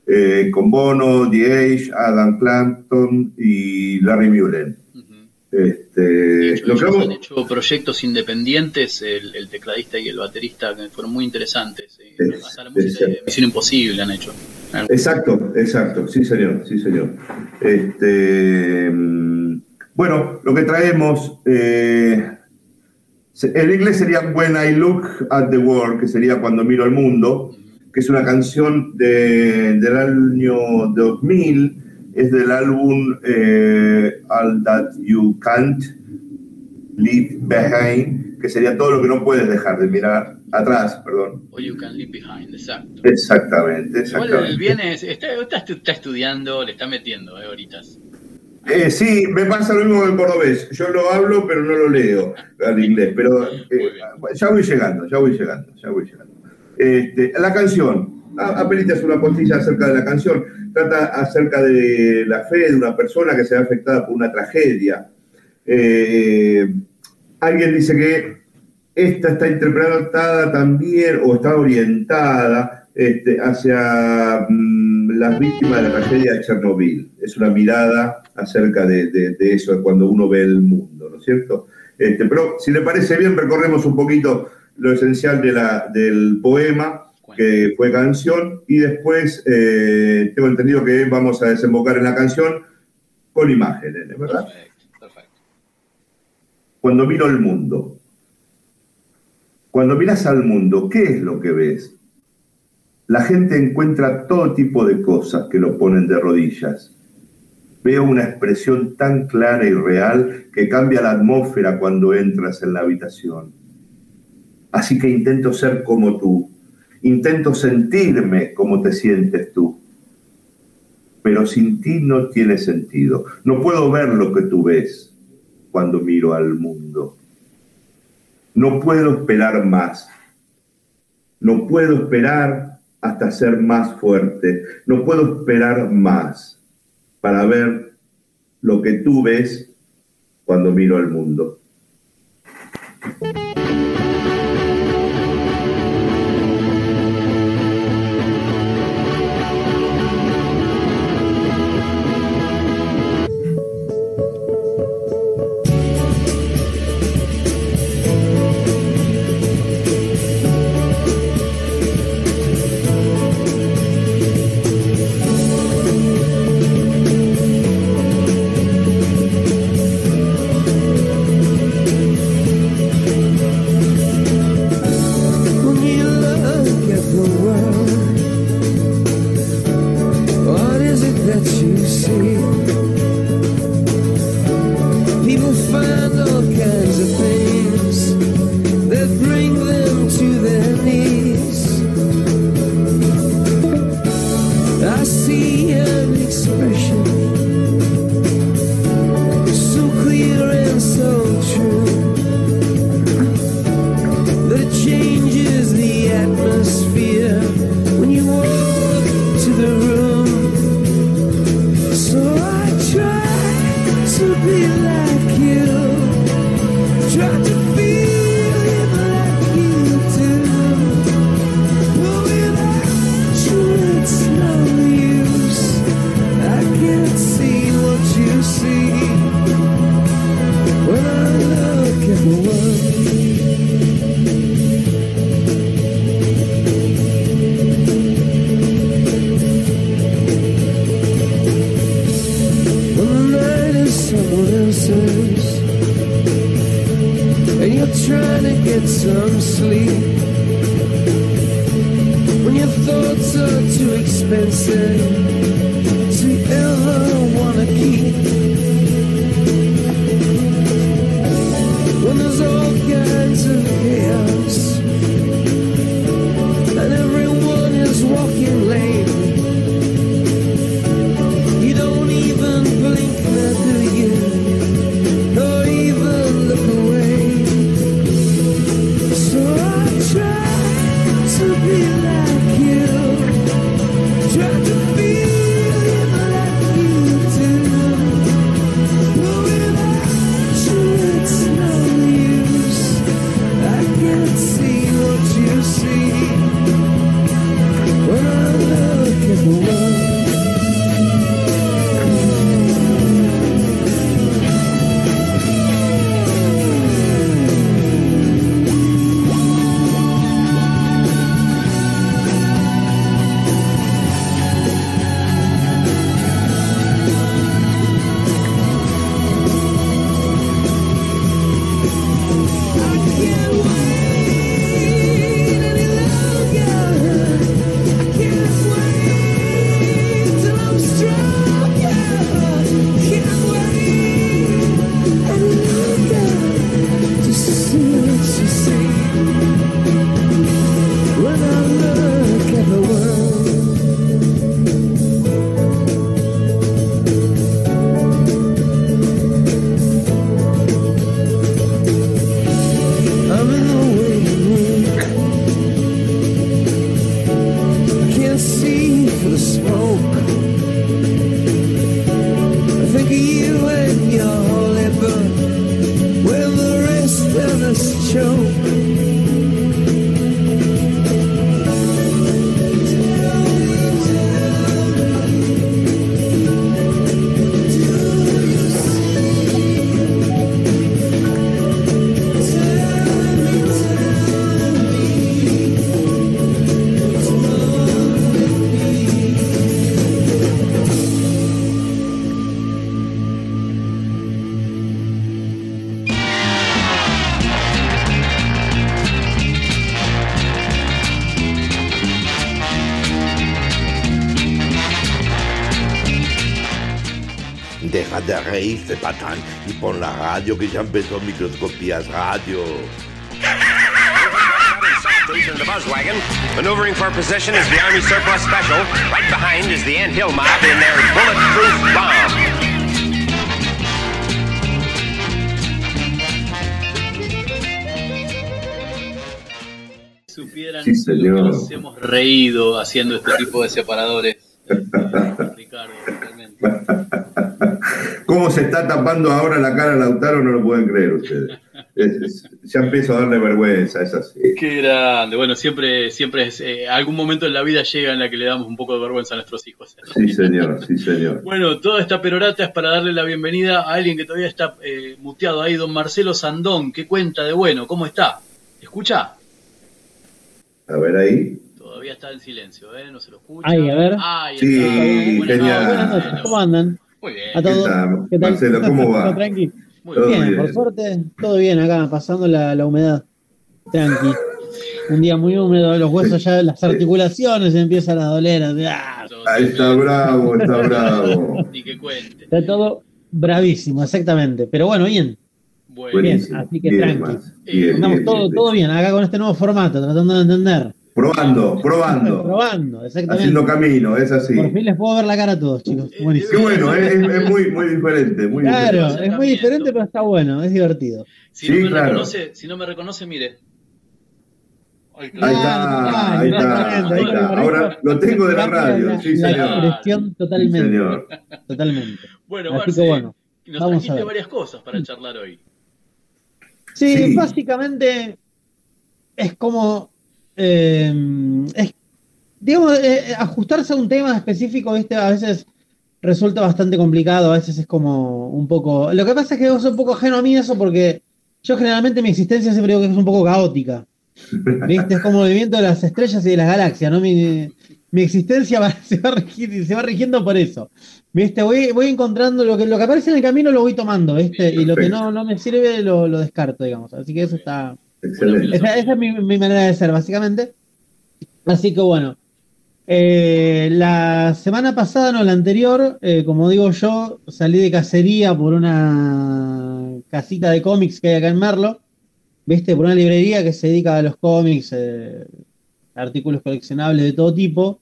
Eh, con Bono, The Age, Adam Clapton y Larry Mullen. Este, lo que Ellos vamos- han hecho proyectos independientes, el, el tecladista y el baterista, que fueron muy interesantes. eh, hasta la música de Misión Imposible han hecho. Exacto, exacto, sí señor, sí señor. Este, mm, bueno, lo que traemos, eh, en inglés sería When I Look at the World, que sería Cuando miro al mundo, que es una canción de- del año 2000, es del álbum eh, All That You Can't Leave Behind, que sería todo lo que no puedes dejar de mirar atrás, perdón. O You Can Leave Behind, exacto. Exactamente, exactamente. el viene, está, está, está estudiando, le está metiendo, eh, ahorita. Eh, sí, me pasa lo mismo del cordobés. Yo lo hablo, pero no lo leo al inglés. Pero eh, ya voy llegando, ya voy llegando, ya voy llegando. Este, la canción, a- apenas una postilla acerca de la canción. Trata acerca de la fe de una persona que se ve afectada por una tragedia. Eh, alguien dice que esta está interpretada también o está orientada este, hacia mm, las víctimas de la tragedia de Chernobyl. Es una mirada acerca de, de- de eso cuando uno ve el mundo, ¿no es cierto? Este, pero si le parece bien, recorremos un poquito lo esencial de la- del poema, que fue canción, y después eh, tengo entendido que vamos a desembocar en la canción con imágenes, ¿verdad? Cuando miro el mundo. Cuando miras al mundo, ¿qué es lo que ves? La gente encuentra todo tipo de cosas que lo ponen de rodillas. Veo una expresión tan clara y real que cambia la atmósfera cuando entras en la habitación. Así que intento ser como tú. Intento sentirme como te sientes tú. Pero sin ti no tiene sentido. No puedo ver lo que tú ves cuando miro al mundo. No puedo esperar más. No puedo esperar hasta ser más fuerte. No puedo esperar más para ver lo que tú ves cuando miro al mundo. de reírse, patán, y pon la radio que ya empezó microscopías radio. the is supieran sí, nos hemos reído haciendo este tipo de separadores. Ricardo, realmente cómo se está tapando ahora la cara a Lautaro, no lo pueden creer ustedes. Es- es- ya empiezo a darle vergüenza, es así. Qué grande. Bueno, siempre, siempre es, eh, algún momento en la vida llega en la que le damos un poco de vergüenza a nuestros hijos. Sí, señor, sí, señor. Bueno, toda esta perorata es para darle la bienvenida a alguien que todavía está eh, muteado ahí, don Marcelo Sandón. ¿Qué cuenta de bueno? ¿Cómo está? ¿Escucha? A ver ahí. Todavía está en silencio, ¿eh? No se lo escucha. Ahí, a ver. Ahí Sí, está. Buenas genial. noches. Buenas noches, ¿cómo andan? Muy bien. A todos. ¿Qué tal, cómo va? ¿Todo tranqui? Muy Todo bien, bien. por suerte, todo bien acá, pasando la, la humedad. Tranqui. Un día muy húmedo, los huesos ya, las articulaciones empiezan a doler. ¡ah! Ahí está bravo, está bravo. Ni que cuente. Está todo bravísimo, exactamente. Pero bueno, bien. Bueno, Bien, así que Bien, tranqui. Marce. Bien, Andamos bien, todo, bien. todo bien, acá con este nuevo formato, tratando de entender. Probando, probando. Probando, exactamente. Haciendo camino, es así. Por fin les puedo ver la cara a todos, chicos. Buenísimo. Qué bueno, es, es- muy, muy diferente. Muy Claro, diferente. es muy diferente, pero está bueno, es divertido. Si, Sí, no me claro. reconoce, si no me reconoce, mire. Ahí está, ahí está, ahí está. Ahora lo tengo de la radio, sí, La señor. Sí, totalmente. señor. Totalmente. Bueno, Marce, que bueno, nos vamos a trajiste ver. varias cosas para charlar hoy. Sí, Sí. básicamente es como. Eh, es, digamos, eh, ajustarse a un tema específico, ¿viste? A veces resulta bastante complicado, a veces es como un poco. Lo que pasa es que yo soy un poco ajeno a mí eso porque yo generalmente mi existencia siempre digo que es un poco caótica. ¿Viste? Es como el movimiento de las estrellas y de las galaxias, ¿no? Mi, mi existencia va- se, va regir- se va rigiendo por eso. ¿Viste? Voy, voy encontrando lo que, lo que aparece en el camino, lo voy tomando, ¿viste? Y lo que no, no me sirve, lo, lo descarto, digamos. Así que eso está. Excelente. Esa, esa es mi, mi manera de ser, básicamente. Así que bueno. Eh, la semana pasada, no, la anterior, eh, como digo yo, salí de cacería por una casita de cómics que hay acá en Merlo. ¿Viste? Por una librería que se dedica a los cómics, eh, artículos coleccionables de todo tipo.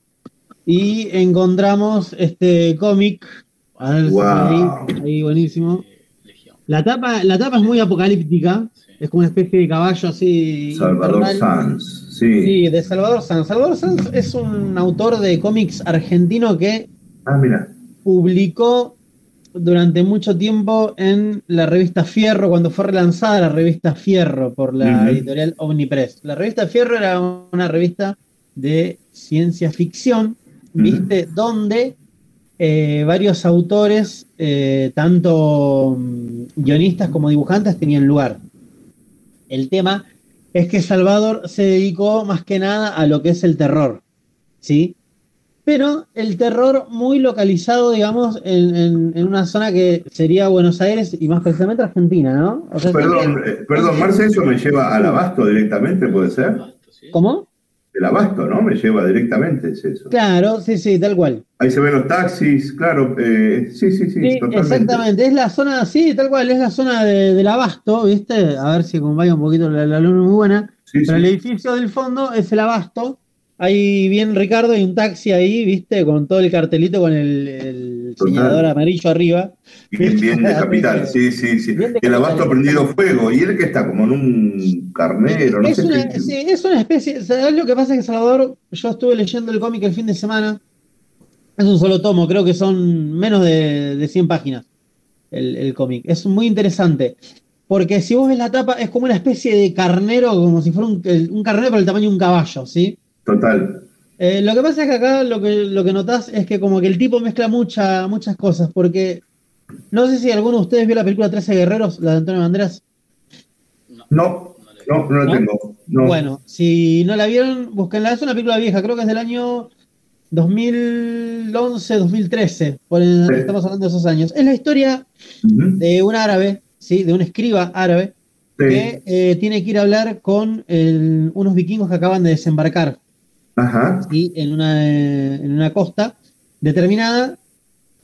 Y encontramos este cómic. A ver si Wow. ahí, ahí, buenísimo. La tapa, la tapa es muy apocalíptica. Es como una especie de caballo así. Salvador. Sanz, sí. Sí, de Salvador Sanz. Salvador Sanz es un autor de cómics argentino que Ah, mira. publicó durante mucho tiempo en la revista Fierro, cuando fue relanzada la revista Fierro por la editorial Omnipress. La revista Fierro era una revista de ciencia ficción, ¿viste? Donde eh, varios autores, eh, tanto mm, guionistas como dibujantes, tenían lugar. El tema es que Salvador se dedicó más que nada a lo que es el terror, ¿sí? Pero el terror muy localizado, digamos, en, en- en una zona que sería Buenos Aires y más precisamente Argentina, ¿no? O sea, Perdón, eh, perdón, Marce, eso me lleva al abasto directamente, ¿puede ser? ¿Cómo? El abasto, ¿no? Me lleva directamente, es eso. Claro, sí, sí, tal cual. Ahí se ven los taxis, claro. eh, sí, sí, sí, Sí, totalmente. exactamente, es la zona, sí, tal cual, es la zona de- del abasto, ¿viste? A ver si acompaña un poquito la, la luna muy buena. Pero sí. el edificio del fondo es el abasto. Ahí bien Ricardo, hay un taxi ahí, ¿viste? Con todo el cartelito con el, el señalador amarillo arriba. Bien, bien de capital, sí, sí, sí. El abasto prendido fuego. Y él que está como en un carnero, no es, sé una, qué. sí, es una especie. ¿sabes lo que pasa? Que Salvador, yo estuve leyendo el cómic el fin de semana. Es un solo tomo, creo que son menos de, de 100 páginas el, el cómic. Es muy interesante. Porque si vos ves la tapa, es como una especie de carnero, como si fuera un, un carnero por el tamaño de un caballo, ¿sí? Total. Eh, lo que pasa es que acá lo que, lo que notás es que como que el tipo mezcla mucha, muchas cosas, porque no sé si alguno de ustedes vio la película 13 Guerreros, la de Antonio Banderas. No, no, no la ¿No? tengo. No. Bueno, si no la vieron, búsquenla. Es una película vieja, creo que es del año 2011, 2013. Por el- Sí. Estamos hablando de esos años. Es la historia de un árabe, ¿sí? de un escriba árabe, Sí. que eh, tiene que ir a hablar con el- unos vikingos que acaban de desembarcar Ajá. ¿sí? en, una, en una costa determinada.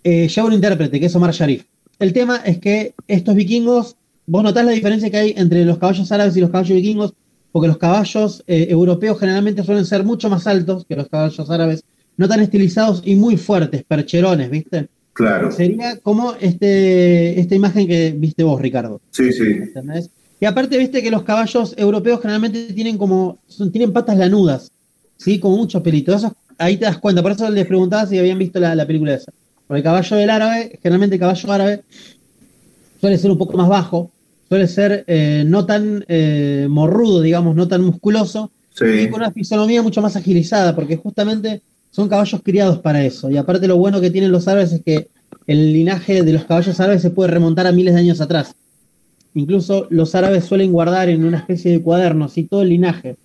Eh, lleva un intérprete, que es Omar Sharif. El tema es que estos vikingos, vos notás la diferencia que hay entre los caballos árabes y los caballos vikingos, porque los caballos eh, europeos generalmente suelen ser mucho más altos que los caballos árabes, no tan estilizados y muy fuertes, percherones, ¿viste? Claro. Sería como este, esta imagen que viste vos, Ricardo. Sí, sí. ¿entendés? Y aparte, viste que los caballos europeos generalmente tienen como, son- tienen patas lanudas, ¿sí? Como muchos pelitos. Ahí te das cuenta. Por eso les preguntaba si habían visto la, la película esa. Porque el caballo del árabe, generalmente el caballo árabe, suele ser un poco más bajo, suele ser eh, no tan eh, morrudo, digamos, no tan musculoso, y con una fisonomía mucho más agilizada, porque justamente son caballos criados para eso. Y aparte lo bueno que tienen los árabes es que el linaje de los caballos árabes se puede remontar a miles de años atrás. Incluso los árabes suelen guardar en una especie de cuadernos y todo el linaje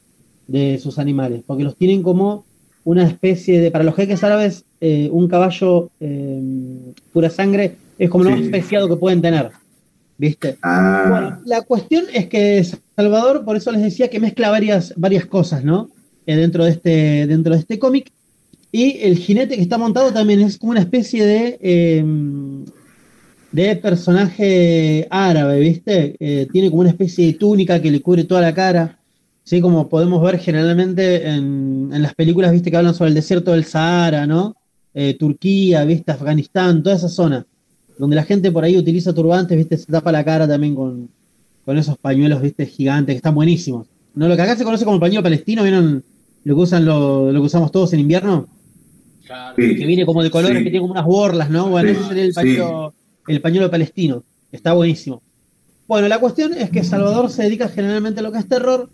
de sus animales, porque los tienen como una especie de, para los jeques árabes, eh, un caballo eh, pura sangre es como lo más especiado que pueden tener. ¿Viste? Bueno, la cuestión es que Salvador, por eso les decía que mezcla varias, varias cosas, ¿no? Eh, dentro de este, dentro de este cómic. Y el jinete que está montado también es como una especie de, eh, de personaje árabe, ¿viste? Tiene como una especie de túnica que le cubre toda la cara. ¿Sí? Como podemos ver generalmente en, en las películas, ¿viste? Que hablan sobre el desierto del Sahara, ¿no? Eh, Turquía, ¿viste? Afganistán, toda esa zona. Donde la gente por ahí utiliza turbantes, ¿viste? Se tapa la cara también con, con esos pañuelos, ¿viste? Gigantes, que están buenísimos. No, lo que acá se conoce como el pañuelo palestino, ¿vieron lo que usan lo, lo que usamos todos en invierno? Sí. Que viene como de colores, Sí. que tiene como unas borlas, ¿no? Bueno, Sí, ese sería el sí. pañuelo, el pañuelo palestino. Está buenísimo. Bueno, la cuestión es que Salvador se dedica generalmente a lo que es terror.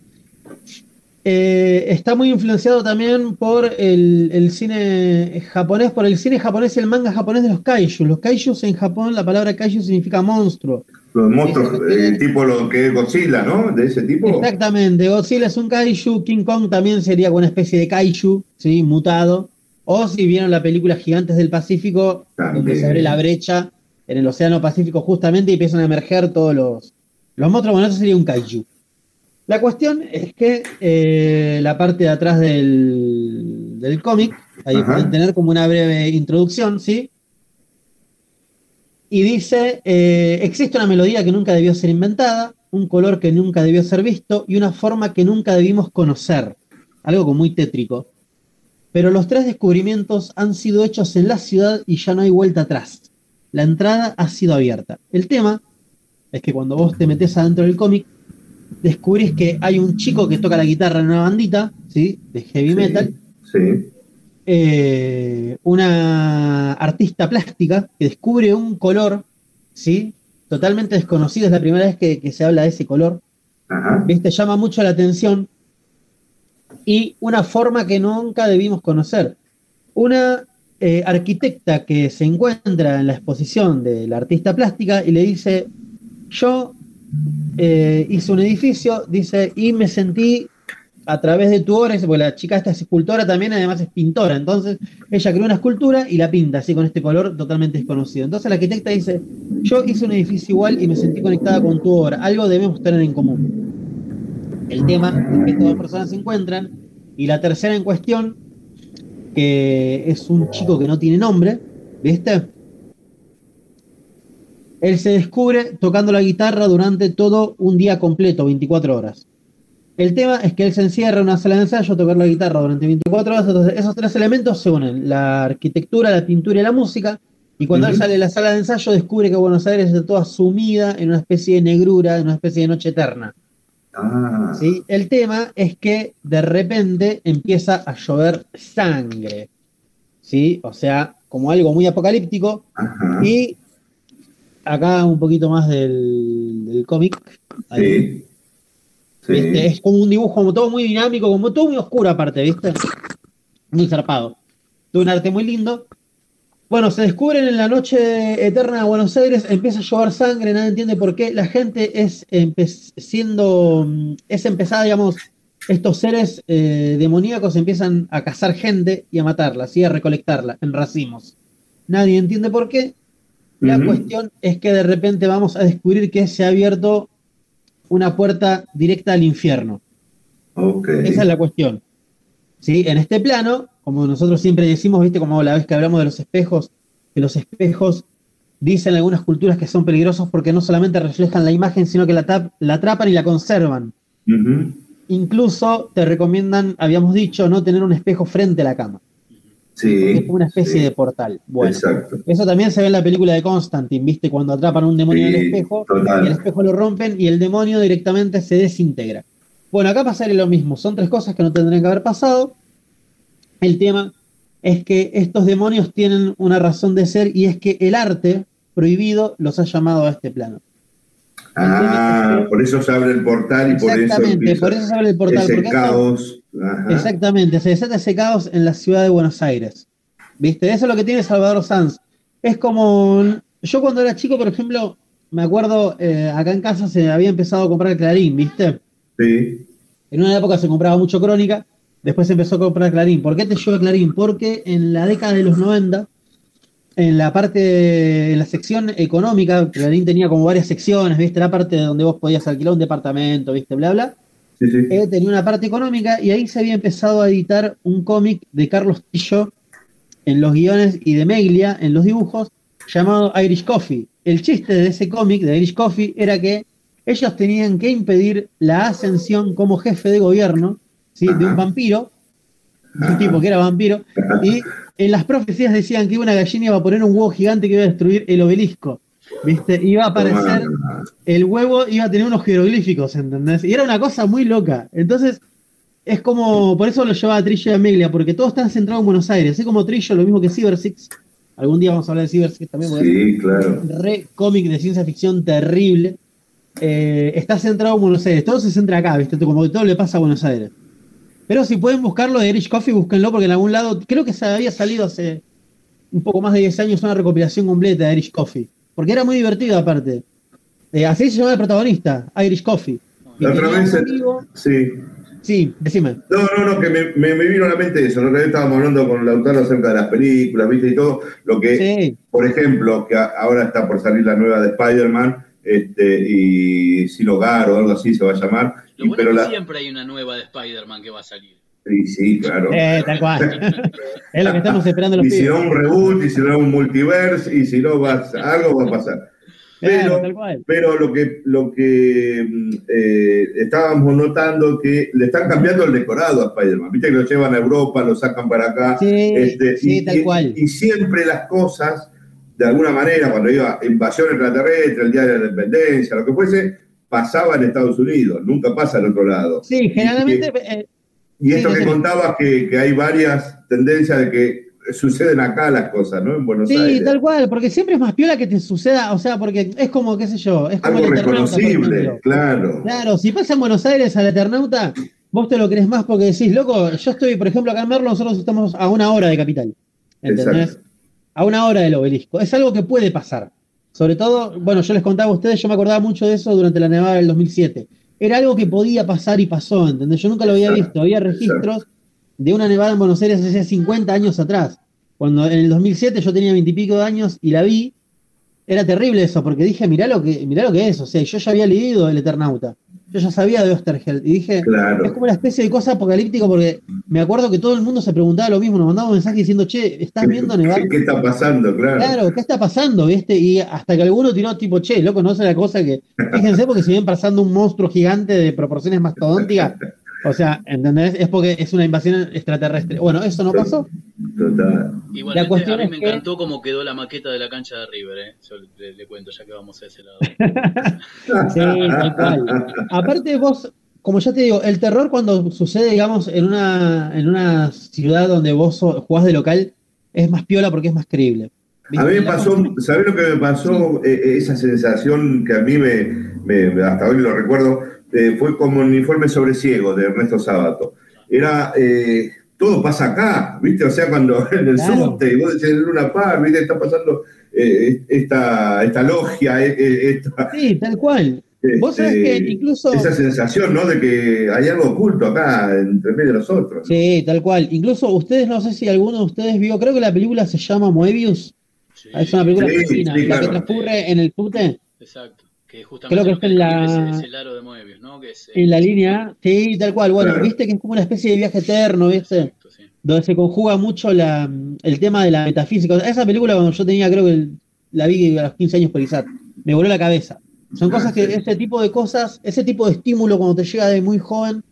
Eh, está muy influenciado también por el, el cine japonés, por el cine japonés y el manga japonés de los kaiju. Los kaijus en Japón, la palabra kaiju significa monstruo. Los monstruos, eh, tipo lo que es Godzilla, ¿no? De ese tipo. Exactamente, Godzilla es un kaiju, King Kong también sería una especie de kaiju, ¿sí? Mutado. O si vieron la película Gigantes del Pacífico, donde se abre la brecha en el Océano Pacífico justamente y empiezan a emerger todos los, los monstruos, bueno, eso sería un kaiju. La cuestión es que eh, la parte de atrás del, del cómic, ahí Ajá. pueden tener como una breve introducción, ¿sí? Y dice, eh, existe una melodía que nunca debió ser inventada, un color que nunca debió ser visto y una forma que nunca debimos conocer. Algo como muy tétrico. Pero los tres descubrimientos han sido hechos en la ciudad y ya no hay vuelta atrás. La entrada ha sido abierta. El tema es que cuando vos te metes adentro del cómic, descubrís que hay un chico que toca la guitarra en una bandita, ¿sí? De heavy metal. Sí. Eh, una artista plástica que descubre un color, ¿sí? Totalmente desconocido, es la primera vez que, que se habla de ese color. ¿Viste? Llama mucho la atención. Y una forma que nunca debimos conocer. Una eh, arquitecta que se encuentra en la exposición de la artista plástica y le dice, yo eh, hice un edificio, dice, y me sentí a través de tu obra, porque la chica esta es escultora también, además es pintora, entonces ella creó una escultura y la pinta así con este color totalmente desconocido. Entonces la arquitecta dice, yo hice un edificio igual y me sentí conectada con tu obra, algo debemos tener en común. El tema es que estas dos personas se encuentran y la tercera en cuestión, que es un chico que no tiene nombre, ¿viste? Él se descubre tocando la guitarra durante todo un día completo, 24 horas. El tema es que él se encierra en una sala de ensayo a tocar la guitarra durante 24 horas, entonces esos tres elementos se unen, la arquitectura, la pintura y la música, y cuando él Ujú. sale de la sala de ensayo descubre que Buenos Aires está toda sumida en una especie de negrura, en una especie de noche eterna. Ah, ¿sí? El tema es que de repente empieza a llover sangre, ¿sí? O sea, como algo muy apocalíptico, y acá un poquito más del, del cómic. Sí. Es como un dibujo como todo muy dinámico, como todo muy oscuro aparte, ¿viste? Muy zarpado. De un arte muy lindo. Bueno, se descubren en la noche eterna de Buenos Aires, empieza a llover sangre, nadie entiende por qué. La gente es siendo, mm, es empezada, digamos, estos seres eh, demoníacos empiezan a cazar gente y a matarla, ¿sí? a recolectarla en racimos. Nadie entiende por qué. La cuestión es que de repente vamos a descubrir que se ha abierto una puerta directa al infierno. Esa es la cuestión. ¿Sí? En este plano, como nosotros siempre decimos, viste, como la vez que hablamos de los espejos, que los espejos dicen algunas culturas que son peligrosos porque no solamente reflejan la imagen, sino que la, la atrapan y la conservan. Incluso te recomiendan, habíamos dicho, no tener un espejo frente a la cama. Es Sí. como una especie de portal. Bueno, Exacto. eso también se ve en la película de Constantine, ¿viste? Cuando atrapan a un demonio en el Sí, espejo total. y el espejo lo rompen y el demonio directamente se desintegra. Bueno, acá pasaría lo mismo. Son tres cosas que no tendrían que haber pasado. El tema es que estos demonios tienen una razón de ser y es que el arte prohibido los ha llamado a este plano. Ah, por eso se abre el portal y por eso Exactamente, por eso se abre el portal, ese porque caos. Ajá. Exactamente, se desata ese caos en la ciudad de Buenos Aires. ¿Viste? Eso es lo que tiene Salvador Sanz. Es como. Yo cuando era chico, por ejemplo, me acuerdo, eh, acá en casa se había empezado a comprar Clarín, ¿viste? Sí. En una época se compraba mucho Crónica, después se empezó a comprar Clarín. ¿Por qué te llevo Clarín? Porque en la década de los 90, en la parte, en la sección económica, Clarín tenía como varias secciones, ¿viste? La parte donde vos podías alquilar un departamento, ¿viste? Bla, bla. Sí, sí. Eh, tenía una parte económica y ahí se había empezado a editar un cómic de Carlos Tillo en los guiones y de Meglia en los dibujos llamado Irish Coffee. El chiste de ese cómic de Irish Coffee era que ellos tenían que impedir la ascensión como jefe de gobierno ¿sí? de un vampiro, de un tipo que era vampiro, y en las profecías decían que una gallina iba a poner un huevo gigante que iba a destruir el obelisco. ¿Viste? Iba a aparecer el huevo iba a tener unos jeroglíficos, ¿entendés? Y era una cosa muy loca. Entonces, es como, por eso lo llevaba Trillo y a Meglia, porque todo está centrado en Buenos Aires. Así como Trillo, lo mismo que Cyber Six. Algún día vamos a hablar de Cyber Six también, Sí, es claro. re cómic de ciencia ficción terrible. Eh, está centrado en Buenos Aires. Todo se centra acá, ¿viste? Como que todo le pasa a Buenos Aires. Pero si pueden buscarlo de Irish Coffee, búsquenlo, porque en algún lado, creo que se había salido hace un poco más de 10 años una recopilación completa de Irish Coffee. Porque era muy divertido aparte. Eh, así se llama el protagonista, Irish Coffee. La otra vez, amigo- sí. Sí, decime. No, no, no, que me, me, me vino a la mente eso. La otra vez estábamos hablando con Lautaro acerca de las películas, ¿viste? Y todo. Lo que, por ejemplo, que a- ahora está por salir la nueva de Spider-Man, este, y Sin Hogar o algo así se va a llamar. Lo Y, bueno pero es que la, siempre hay una nueva de Spider-Man que va a salir. Sí, sí, claro. Eh, tal cual. es lo que estamos esperando los Y si no un reboot, y si no un multiverse, y si no va, algo va a pasar. Pero, pero lo que, lo que mm, eh, estábamos notando que le están cambiando el decorado a Spider-Man. Viste que lo llevan a Europa, lo sacan para acá. Sí, este, sí, y, tal y- cual. y siempre las cosas, de alguna manera, cuando iba invasión extraterrestre, el día de la independencia, lo que fuese, pasaba en Estados Unidos, nunca pasa al otro lado. Sí, generalmente. eh, Y esto Sí, que sí. contabas, que, que hay varias tendencias de que suceden acá las cosas, ¿no? En Buenos sí, Aires. tal cual, porque siempre es más piola que te suceda, o sea, porque es como, qué sé yo, es como Algo el reconocible, claro. Claro, si pasa en Buenos Aires al Eternauta, vos te lo crees más porque decís, loco, yo estoy, por ejemplo, acá en Merlo, nosotros estamos a una hora de Capital. ¿Entendés? Exacto. A una hora del obelisco. Es algo que puede pasar. Sobre todo, bueno, yo les contaba a ustedes, yo me acordaba mucho de eso durante la nevada del 2007. Era algo que podía pasar y pasó, ¿entendés? Yo nunca lo había visto. Había registros de una nevada en Buenos Aires hace 50 años atrás. Cuando en el 2007 yo tenía 20 y pico de años y la vi, era terrible eso, porque dije, mirá lo que, mirá lo que es. O sea, yo ya había leído El Eternauta. Yo ya sabía de Osterheld. Y dije, Claro. es como una especie de cosa apocalíptica, porque me acuerdo que todo el mundo se preguntaba lo mismo, nos mandaba un mensaje diciendo, che, ¿estás viendo nevar? ¿Qué, está pasando? Claro. Claro, ¿qué está pasando? ¿Viste? Y hasta que alguno tiró tipo, che, loco, no sé la cosa que. Fíjense, porque si ven pasando un monstruo gigante de proporciones mastodónticas, o sea, ¿entendés? Es porque es una invasión extraterrestre. Bueno, eso no pasó. Total. Igualmente, cuestión a mí es me que- encantó cómo quedó la maqueta de la cancha de River, ¿eh? Yo le, le cuento ya que vamos a ese lado. Sí, tal cual. Aparte, vos, como ya te digo, el terror cuando sucede, digamos, en una, en una ciudad donde vos so- jugás de local, es más piola porque es más creíble. A mí me La pasó, ¿sabés lo que me pasó? Eh, eh, esa sensación que a mí me, me- hasta hoy lo recuerdo, eh, fue como un informe sobre ciego de Ernesto Sábato. Era, eh, todo pasa acá, ¿viste? O sea, cuando en el Claro. subte, vos decís en Luna Park, ¿viste? Está pasando eh, esta, esta logia, eh, eh, esta, Sí, tal cual. Vos sabés este, que incluso. esa sensación, ¿no? De que hay algo oculto acá entre medio de nosotros. Sí, tal cual. Incluso ustedes, no sé si alguno de ustedes vio, creo que la película se llama Moebius. Es una película Sí, argentina, sí, la que transcurre en el subte, Exacto. Que justamente Creo que está en la- es, es el aro de Moebius, ¿no? Que es, eh, en la línea. Sí, tal cual. Bueno, Claro. viste que es como una especie de viaje eterno, ¿viste? Donde se conjuga mucho la, el tema de la metafísica. O sea, esa película, cuando yo tenía, creo que el- la vi a los 15 años por ISAT, me voló la cabeza. Son cosas que, ese tipo de cosas, ese tipo de estímulo cuando te llega de muy joven,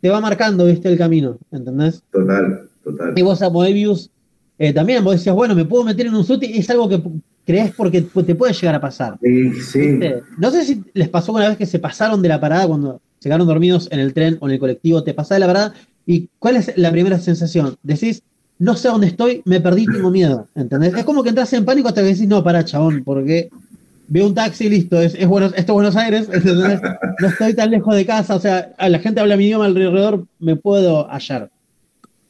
te va marcando, ¿viste? El camino, ¿entendés? Total, total. Y vos a Moebius eh, también vos decías, bueno, me puedo meter en un subte y es algo que crees porque te puede llegar a pasar. Sí, sí. ¿Viste? No sé si les pasó una vez que se pasaron de la parada cuando se quedaron dormidos en el tren o en el colectivo, te pasás de la parada y ¿cuál es la primera sensación? Decís, no sé dónde estoy, me perdí, tengo miedo. ¿Entendés? Es como que entras en pánico hasta que decís, no, para, chabón, porque veo un taxi, listo, es, es Buenos- esto es Buenos Aires, ¿entendés? no estoy tan lejos de casa, o sea, la gente habla mi idioma alrededor, me puedo hallar.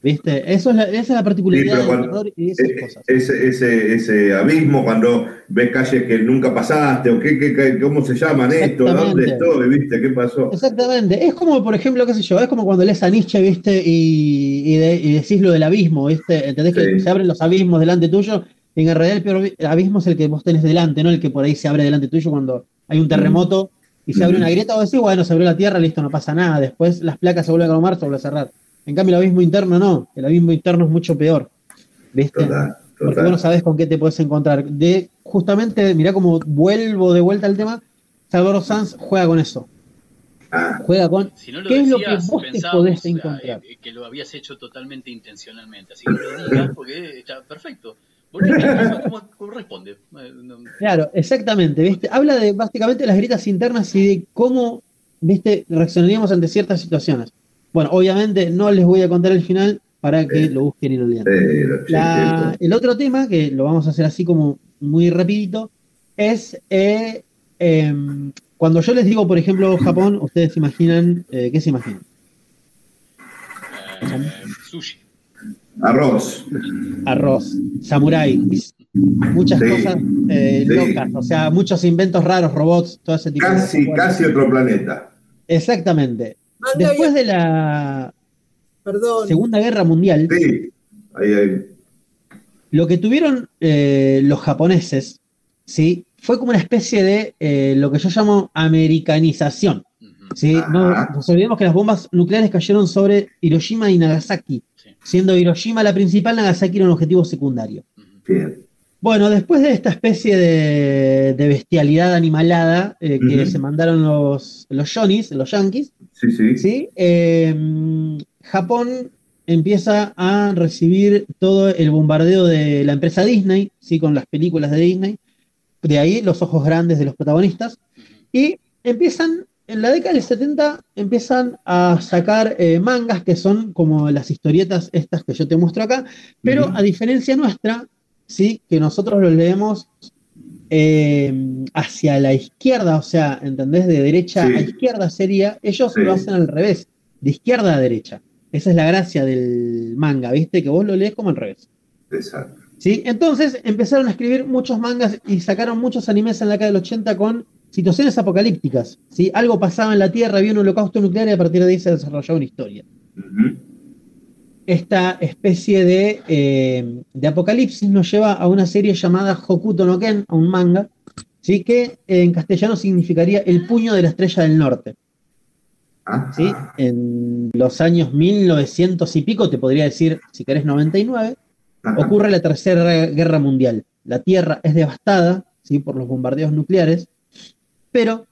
¿Viste? Eso es la, esa es la Sí, particularidad del cuando- y esas eh, cosas. ese, ese, ese abismo cuando ves calles que nunca pasaste, o qué, qué- qué- cómo se llaman esto, dónde estoy, viste, qué pasó. Exactamente. Es como, por ejemplo, qué sé yo, es como cuando lees a Nietzsche, ¿viste? Y, y, de- y decís lo del abismo, ¿viste? ¿Entendés que Sí. se abren los abismos delante tuyo? Y en realidad el peor abi- abismo es el que vos tenés delante, no el que por ahí se abre delante tuyo cuando hay un terremoto y se abre una grieta, vos decís, bueno, se abrió la tierra, listo, no pasa nada. Después las placas se vuelven a calmar, se vuelve a cerrar. En cambio, el abismo interno no. El abismo interno es mucho peor. ¿Viste? Total, Porque vos no sabés con qué te puedes encontrar. De, justamente, mirá cómo vuelvo de vuelta al tema. Salvador Sanz juega con eso. Ah. Juega con Si no lo qué es lo que decías, vos te podés encontrar. eh, que lo habías hecho totalmente intencionalmente. Así que no lo digas porque está perfecto. Porque eso como corresponde. No- Claro, exactamente, ¿viste? Habla de básicamente las grietas internas y de cómo, ¿viste? Reaccionaríamos ante ciertas situaciones. Bueno, obviamente no les voy a contar el final para que lo busquen y lo lean. La- el otro tema, que lo vamos a hacer así como muy rapidito, es eh, em, cuando yo les digo, por ejemplo, Japón, ustedes se imaginan, eh, ¿qué se imaginan? eh, sushi. Arroz. Arroz, samurái, muchas Sí. cosas eh, Sí. locas, o sea, muchos inventos raros, robots, todo ese tipo de Casi, cosas. casi otro planeta. Exactamente. Después de la Perdón. Segunda Guerra Mundial, Sí, ahí, ahí. lo que tuvieron eh, los japoneses, ¿sí? Fue como una especie de eh, lo que yo llamo americanización. ¿sí? No nos olvidemos que las bombas nucleares cayeron sobre Hiroshima y Nagasaki, siendo Hiroshima la principal, Nagasaki era un objetivo secundario. Bien. Bueno, después de esta especie de, de bestialidad animalada eh, que se mandaron los, los Johnnies, los Yankees, Sí, sí. ¿sí? Eh, Japón empieza a recibir todo el bombardeo de la empresa Disney, ¿sí? con las películas de Disney, de ahí los ojos grandes de los protagonistas, y empiezan, en la década del 70, empiezan a sacar eh, mangas que son como las historietas estas que yo te muestro acá, pero a diferencia nuestra, ¿sí? que nosotros los leemos eh, hacia la izquierda, o sea, ¿entendés? De derecha Sí. a izquierda sería, ellos Sí. lo hacen al revés, de izquierda a derecha. Esa es la gracia del manga, ¿viste? Que vos lo lees como al revés. Exacto. ¿Sí? Entonces empezaron a escribir muchos mangas y sacaron muchos animes en la década del 80 con situaciones apocalípticas. ¿sí? Algo pasaba en la Tierra, había un holocausto nuclear y a partir de ahí se desarrollaba una historia. Esta especie de, eh, de apocalipsis nos lleva a una serie llamada Hokuto no Ken, a un manga, ¿sí? que en castellano significaría El puño de la estrella del norte. ¿sí? En los años 1900 y pico, te podría decir, si querés 99, Ajá. ocurre la Tercera Guerra Mundial. La Tierra es devastada ¿sí? por los bombardeos nucleares, pero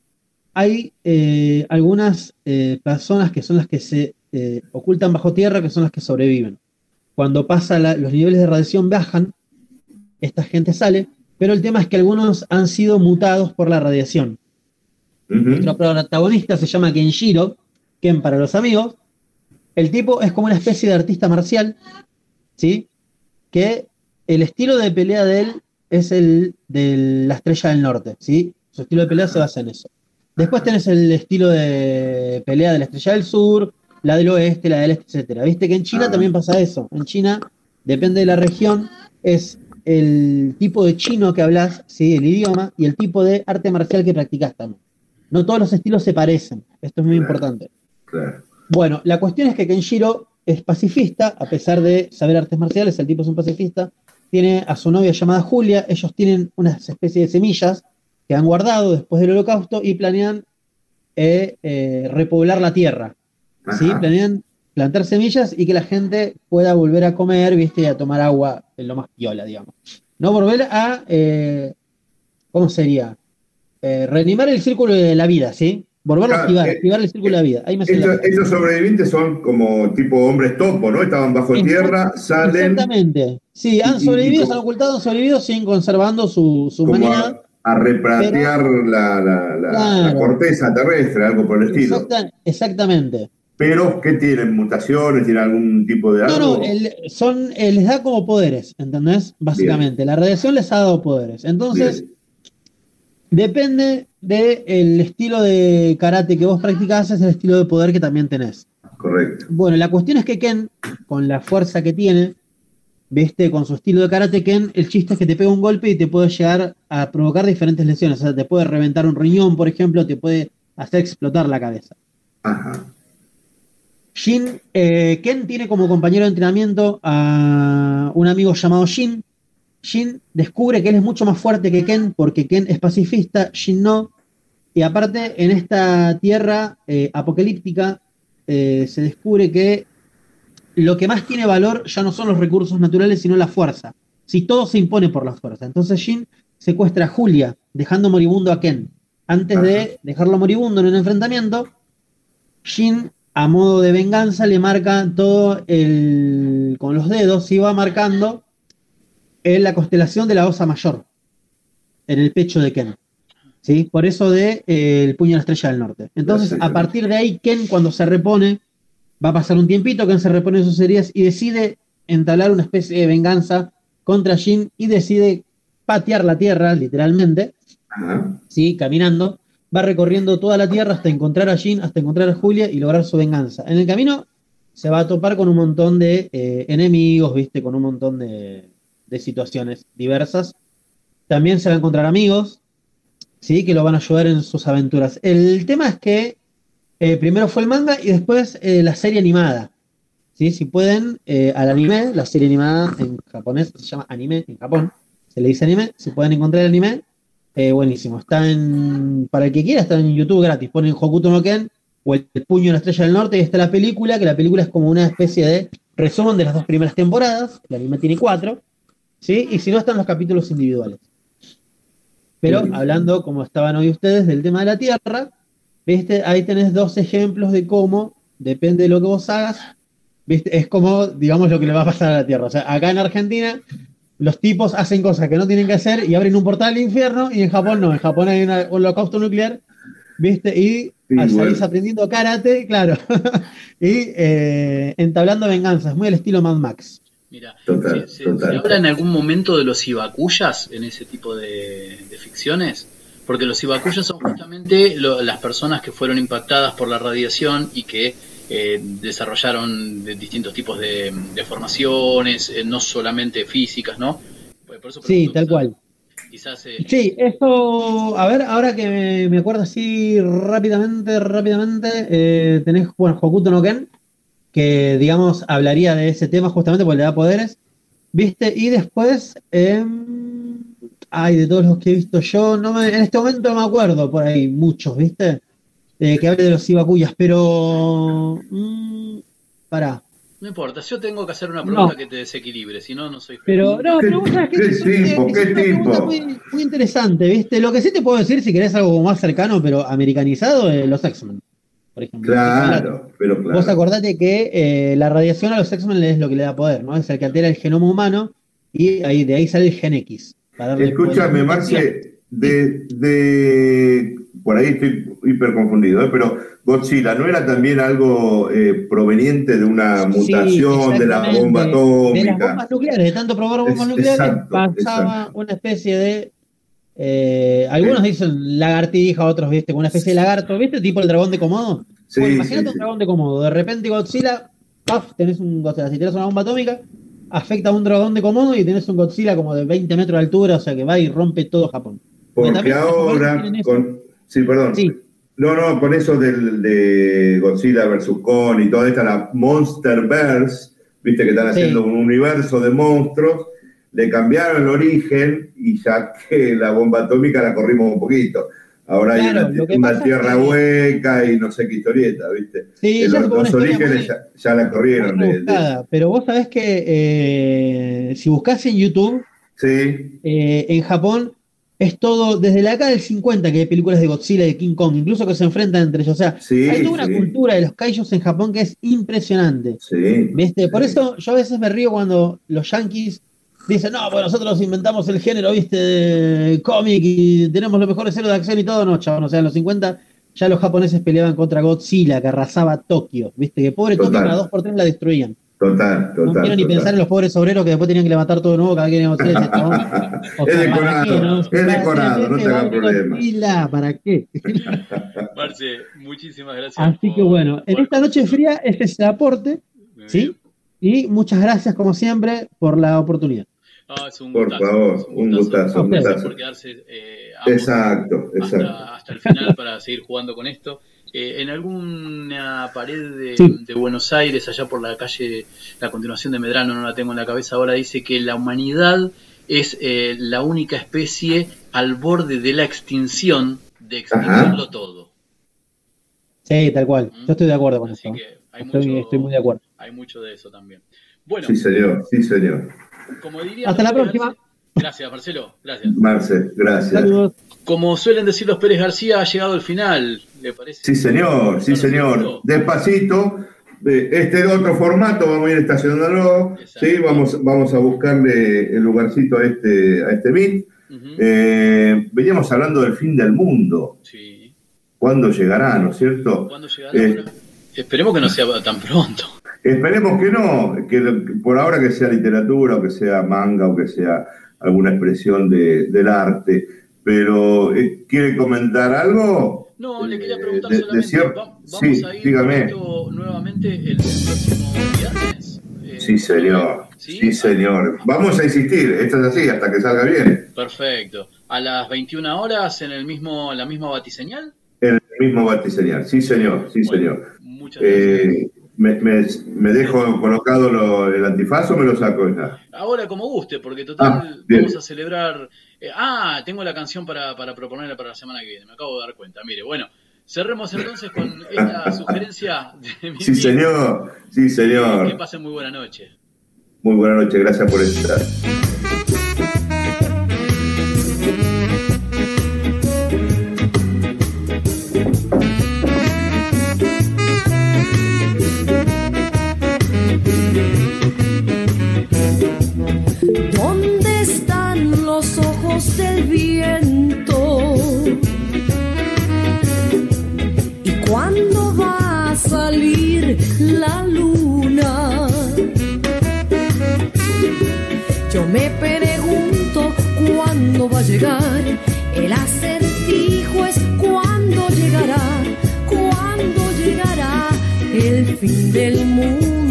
hay eh, algunas eh, personas que son las que se eh, ocultan bajo tierra, que son las que sobreviven. Cuando pasa la- los niveles de radiación bajan, esta gente sale, pero el tema es que algunos han sido mutados por la radiación. Nuestro protagonista se llama Kenshiro, Ken para los amigos. El tipo es como una especie de artista marcial, ¿sí? Que el estilo de pelea de él es el de la estrella del norte, ¿sí? Su estilo de pelea se basa en eso. Después tenés el estilo de pelea de la estrella del sur, la del oeste, la del este, etcétera. Viste que en China Ah. también pasa eso. En China, depende de la región, es el tipo de chino que hablas, ¿sí? el idioma, y el tipo de arte marcial que practicas también. No todos los estilos se parecen. Esto es muy Claro. importante. Claro. Bueno, la cuestión es que Kenshiro es pacifista, a pesar de saber artes marciales, el tipo es un pacifista. Tiene a su novia llamada Julia, ellos tienen una especie de semillas que han guardado después del holocausto y planean eh, eh, repoblar la tierra. ¿Sí? Planean plantar semillas y que la gente pueda volver a comer, ¿viste? Y a tomar agua en lo más piola, digamos. No volver a, eh, ¿cómo sería? Eh, reanimar el círculo de la vida, ¿sí? Volverlo a activar, eh, activar el círculo de la vida. Ahí me Estos, estos sobrevivientes son como tipo hombres topo, ¿no? Estaban bajo tierra, salen Exactamente. Sí, han sobrevivido, y se han ocultado, han sobrevivido, siguen conservando su, su humanidad. a, a repatriar la, la- la- la Claro. corteza terrestre, algo por el estilo. Exacta- exactamente. Pero, ¿qué tienen? ¿Mutaciones? ¿Tienen algún tipo de No, algo? no, el- son, eh, les da como poderes, ¿entendés? Básicamente, la radiación les ha dado poderes. Entonces, depende del estilo de karate que vos practicás, es el estilo de poder que también tenés. Correcto. Bueno, la cuestión es que Ken, con la fuerza que tiene, viste, con su estilo de karate, Ken, el chiste es que te pega un golpe y te puede llegar a provocar diferentes lesiones. O sea, te puede reventar un riñón, por ejemplo, te puede hacer explotar la cabeza. Ajá. Shin, eh, Ken tiene como compañero de entrenamiento a un amigo llamado Shin. Shin descubre que él es mucho más fuerte que Ken porque Ken es pacifista, Shin no. Y aparte, en esta tierra eh, apocalíptica, eh, se descubre que lo que más tiene valor ya no son los recursos naturales, sino la fuerza. Si todo se impone por la fuerza. Entonces Shin secuestra a Julia, dejando moribundo a Ken. Antes de dejarlo moribundo en un enfrentamiento, Shin, a modo de venganza, le marca todo el. con los dedos, y va marcando en la constelación de la Osa Mayor, en el pecho de Ken. ¿Sí? Por eso de eh, el puño de la estrella del norte. Entonces, a partir de ahí, Ken, cuando se repone, va a pasar un tiempito, Ken se repone de sus heridas y decide entablar una especie de venganza contra Shin y decide patear la tierra, literalmente, ¿sí? caminando, va recorriendo toda la tierra hasta encontrar a Jin, hasta encontrar a Julia y lograr su venganza. En el camino se va a topar con un montón de eh, enemigos, ¿viste? Con un montón de, situaciones diversas. También se va a encontrar amigos, ¿sí? Que lo van a ayudar en sus aventuras. El tema es que eh, primero fue el manga y después eh, la serie animada. ¿sí? Si pueden, al anime, la serie animada en japonés se llama anime en Japón, se le dice anime, si pueden encontrar el anime, eh, buenísimo. Está en, para el que quiera, está en YouTube gratis. Ponen Hokuto no Ken o el, el puño de la estrella del norte y está la película, que la película es como una especie de resumen de las dos primeras temporadas. El anime tiene cuatro, ¿sí? Y si no, están los capítulos individuales. Pero hablando, como estaban hoy ustedes, del tema de la Tierra, ¿viste? Ahí tenés dos ejemplos de cómo, depende de lo que vos hagas, ¿viste? Es como, digamos, lo que le va a pasar a la Tierra. O sea, acá en Argentina, los tipos hacen cosas que no tienen que hacer y abren un portal al infierno, y en Japón no. En Japón hay una- un holocausto nuclear, ¿viste? Y al bueno. salís aprendiendo karate, claro, y eh, entablando venganzas, muy al estilo Mad Max. Mira, Total, ¿se, se habla en algún momento de los ibakuyas en ese tipo de, de ficciones? Porque los ibakuyas son justamente lo- las personas que fueron impactadas por la radiación y que eh, desarrollaron de- distintos tipos de, de formaciones, eh, no solamente físicas, ¿no? Por- por eso Sí, tal cual. Quizás eh, Sí, esto, a ver, ahora que me, me acuerdo así rápidamente, rápidamente, eh, tenés, bueno, Hokuto no Ken, que digamos hablaría de ese tema justamente porque le da poderes, ¿viste? Y después, em, ay, de todos los que he visto yo, no me- en este momento no me acuerdo por ahí, muchos, ¿viste? Eh, que hable de los Ibakuyas, pero... mm, pará. no importa, yo tengo que hacer una pregunta No. que te desequilibre, si no, no soy Pero, no, pero vos sabés que ¿Qué es una- tipo? es. Muy, muy interesante, ¿viste? Lo que sí te puedo decir, si querés algo más cercano, pero americanizado, eh, los X-Men, por ejemplo. Claro, pero Vos claro. acordate que eh, la radiación a los X-Men es lo que le da poder, ¿no? Es el que altera el genoma humano y ahí, de ahí sale el Gen X. Escúchame. Marce, de, de- por ahí estoy hiper confundido, ¿eh? pero Godzilla no era también algo eh, proveniente de una Sí, mutación de la bomba De las atómica. bombas nucleares, de tanto probar bombas Es- nucleares, exacto, pasaba una especie de. eh, algunos dicen lagartija, otros, ¿viste? Como una especie de lagarto, ¿viste? Tipo el dragón de Komodo. Sí, Bueno, sí, imagínate un sí. dragón de Komodo. De repente Godzilla, ¡paf! Tenés un Godzilla. Si tenés una bomba atómica, afecta a un dragón de Komodo y tenés un Godzilla como de 20 metros de altura, o sea que va y rompe todo Japón. Porque ahora, japoneses tienen eso. con, sí, perdón. No, no, con eso del, de Godzilla versus Kong y toda esta, la Monsterverse, viste que están Sí. haciendo un universo de monstruos, le cambiaron el origen y ya que la bomba atómica la corrimos un poquito. Ahora Claro, hay una, tierra que- hueca y no sé qué historieta, ¿viste? Sí, los los orígenes muy- ya, ya la corrieron. de-. Pero vos sabés que eh, si buscas en YouTube, sí, eh, en Japón es todo desde la década del 50 que hay películas de Godzilla y de King Kong, incluso que se enfrentan entre ellos. O sea, Sí, hay toda una sí. cultura de los kaijus en Japón que es impresionante. sí. ¿Viste? Por eso yo a veces me río cuando los yankees dicen, no, pues nosotros inventamos el género, viste, de cómic y tenemos los mejores héroes de acción y todo. No, chavos, o sea, en los 50 ya los japoneses peleaban contra Godzilla, que arrasaba Tokio. Viste, que pobre Tokio, cada dos por tres la destruían. Total, No total. quiero ni total. pensar en los pobres obreros que después tenían que levantar todo de nuevo cada vez que Godzilla. Ese chabón. O Es sea, ¿para decorado, qué, no? es decorado, no te hagas problema. ¿Para qué? Marce, muchísimas gracias. Así que bueno, en esta noche fría este es el aporte, ¿sí? Y muchas gracias, como siempre, por la oportunidad. Ah, es un Por gustazo, favor, es un gustazo, un Gracias gustazo. por quedarse eh, ambos Exacto, exacto. hasta, hasta el final para seguir jugando con esto. Eh, en alguna pared de, Sí. de Buenos Aires, allá por la calle, la continuación de Medrano, no la tengo en la cabeza ahora, dice que la humanidad es eh, la única especie al borde de la extinción, de extinguirlo todo. Sí, tal cual. Yo estoy de acuerdo con eso. Hay Estoy, mucho- estoy muy de acuerdo. Hay mucho de eso también. Bueno, Sí, señor, sí, señor. como diría Hasta la próxima. Gracias, Marcelo. Gracias. Marce, gracias. Saludos. Como suelen decir los Pérez García, ha llegado el final. ¿Le parece? Sí, señor, sí, señor. Despacito. Este es otro formato, vamos a ir estacionándolo. Sí, vamos, vamos a buscarle el lugarcito a este, a este beat. Eh, veníamos hablando del fin del mundo. ¿Cuándo llegará, no es cierto? ¿Cuándo llegará? Eh, esperemos que no sea tan pronto. Esperemos que no, que por ahora que sea literatura o que sea manga o que sea alguna expresión de- del arte. Pero, eh, ¿quiere comentar algo? No, le quería preguntar de- de solamente, cier- va- vamos sí, a ir dígame. nuevamente el, próximo viernes. Sí, señor. Sí, señor. Vamos a insistir, esto es así, hasta que salga bien. Perfecto. A las 21 horas en el mismo, la misma batiseñal. El mismo batiseñal. Sí, señor, sí, señor. Eh, me, me- me dejo colocado lo- el antifaz o me lo saco ya? Ahora como guste, porque total Ah, vamos a celebrar. Eh, ah, tengo la canción para, para proponerla para la semana que viene. Me acabo de dar cuenta. Mire, bueno, cerremos entonces con esta sugerencia de mi Sí, señor. Sí, Que señor. pasen muy buena noche. Muy buena noche, gracias por estar. Va a llegar. El acertijo es cuándo llegará, cuándo llegará el fin del mundo.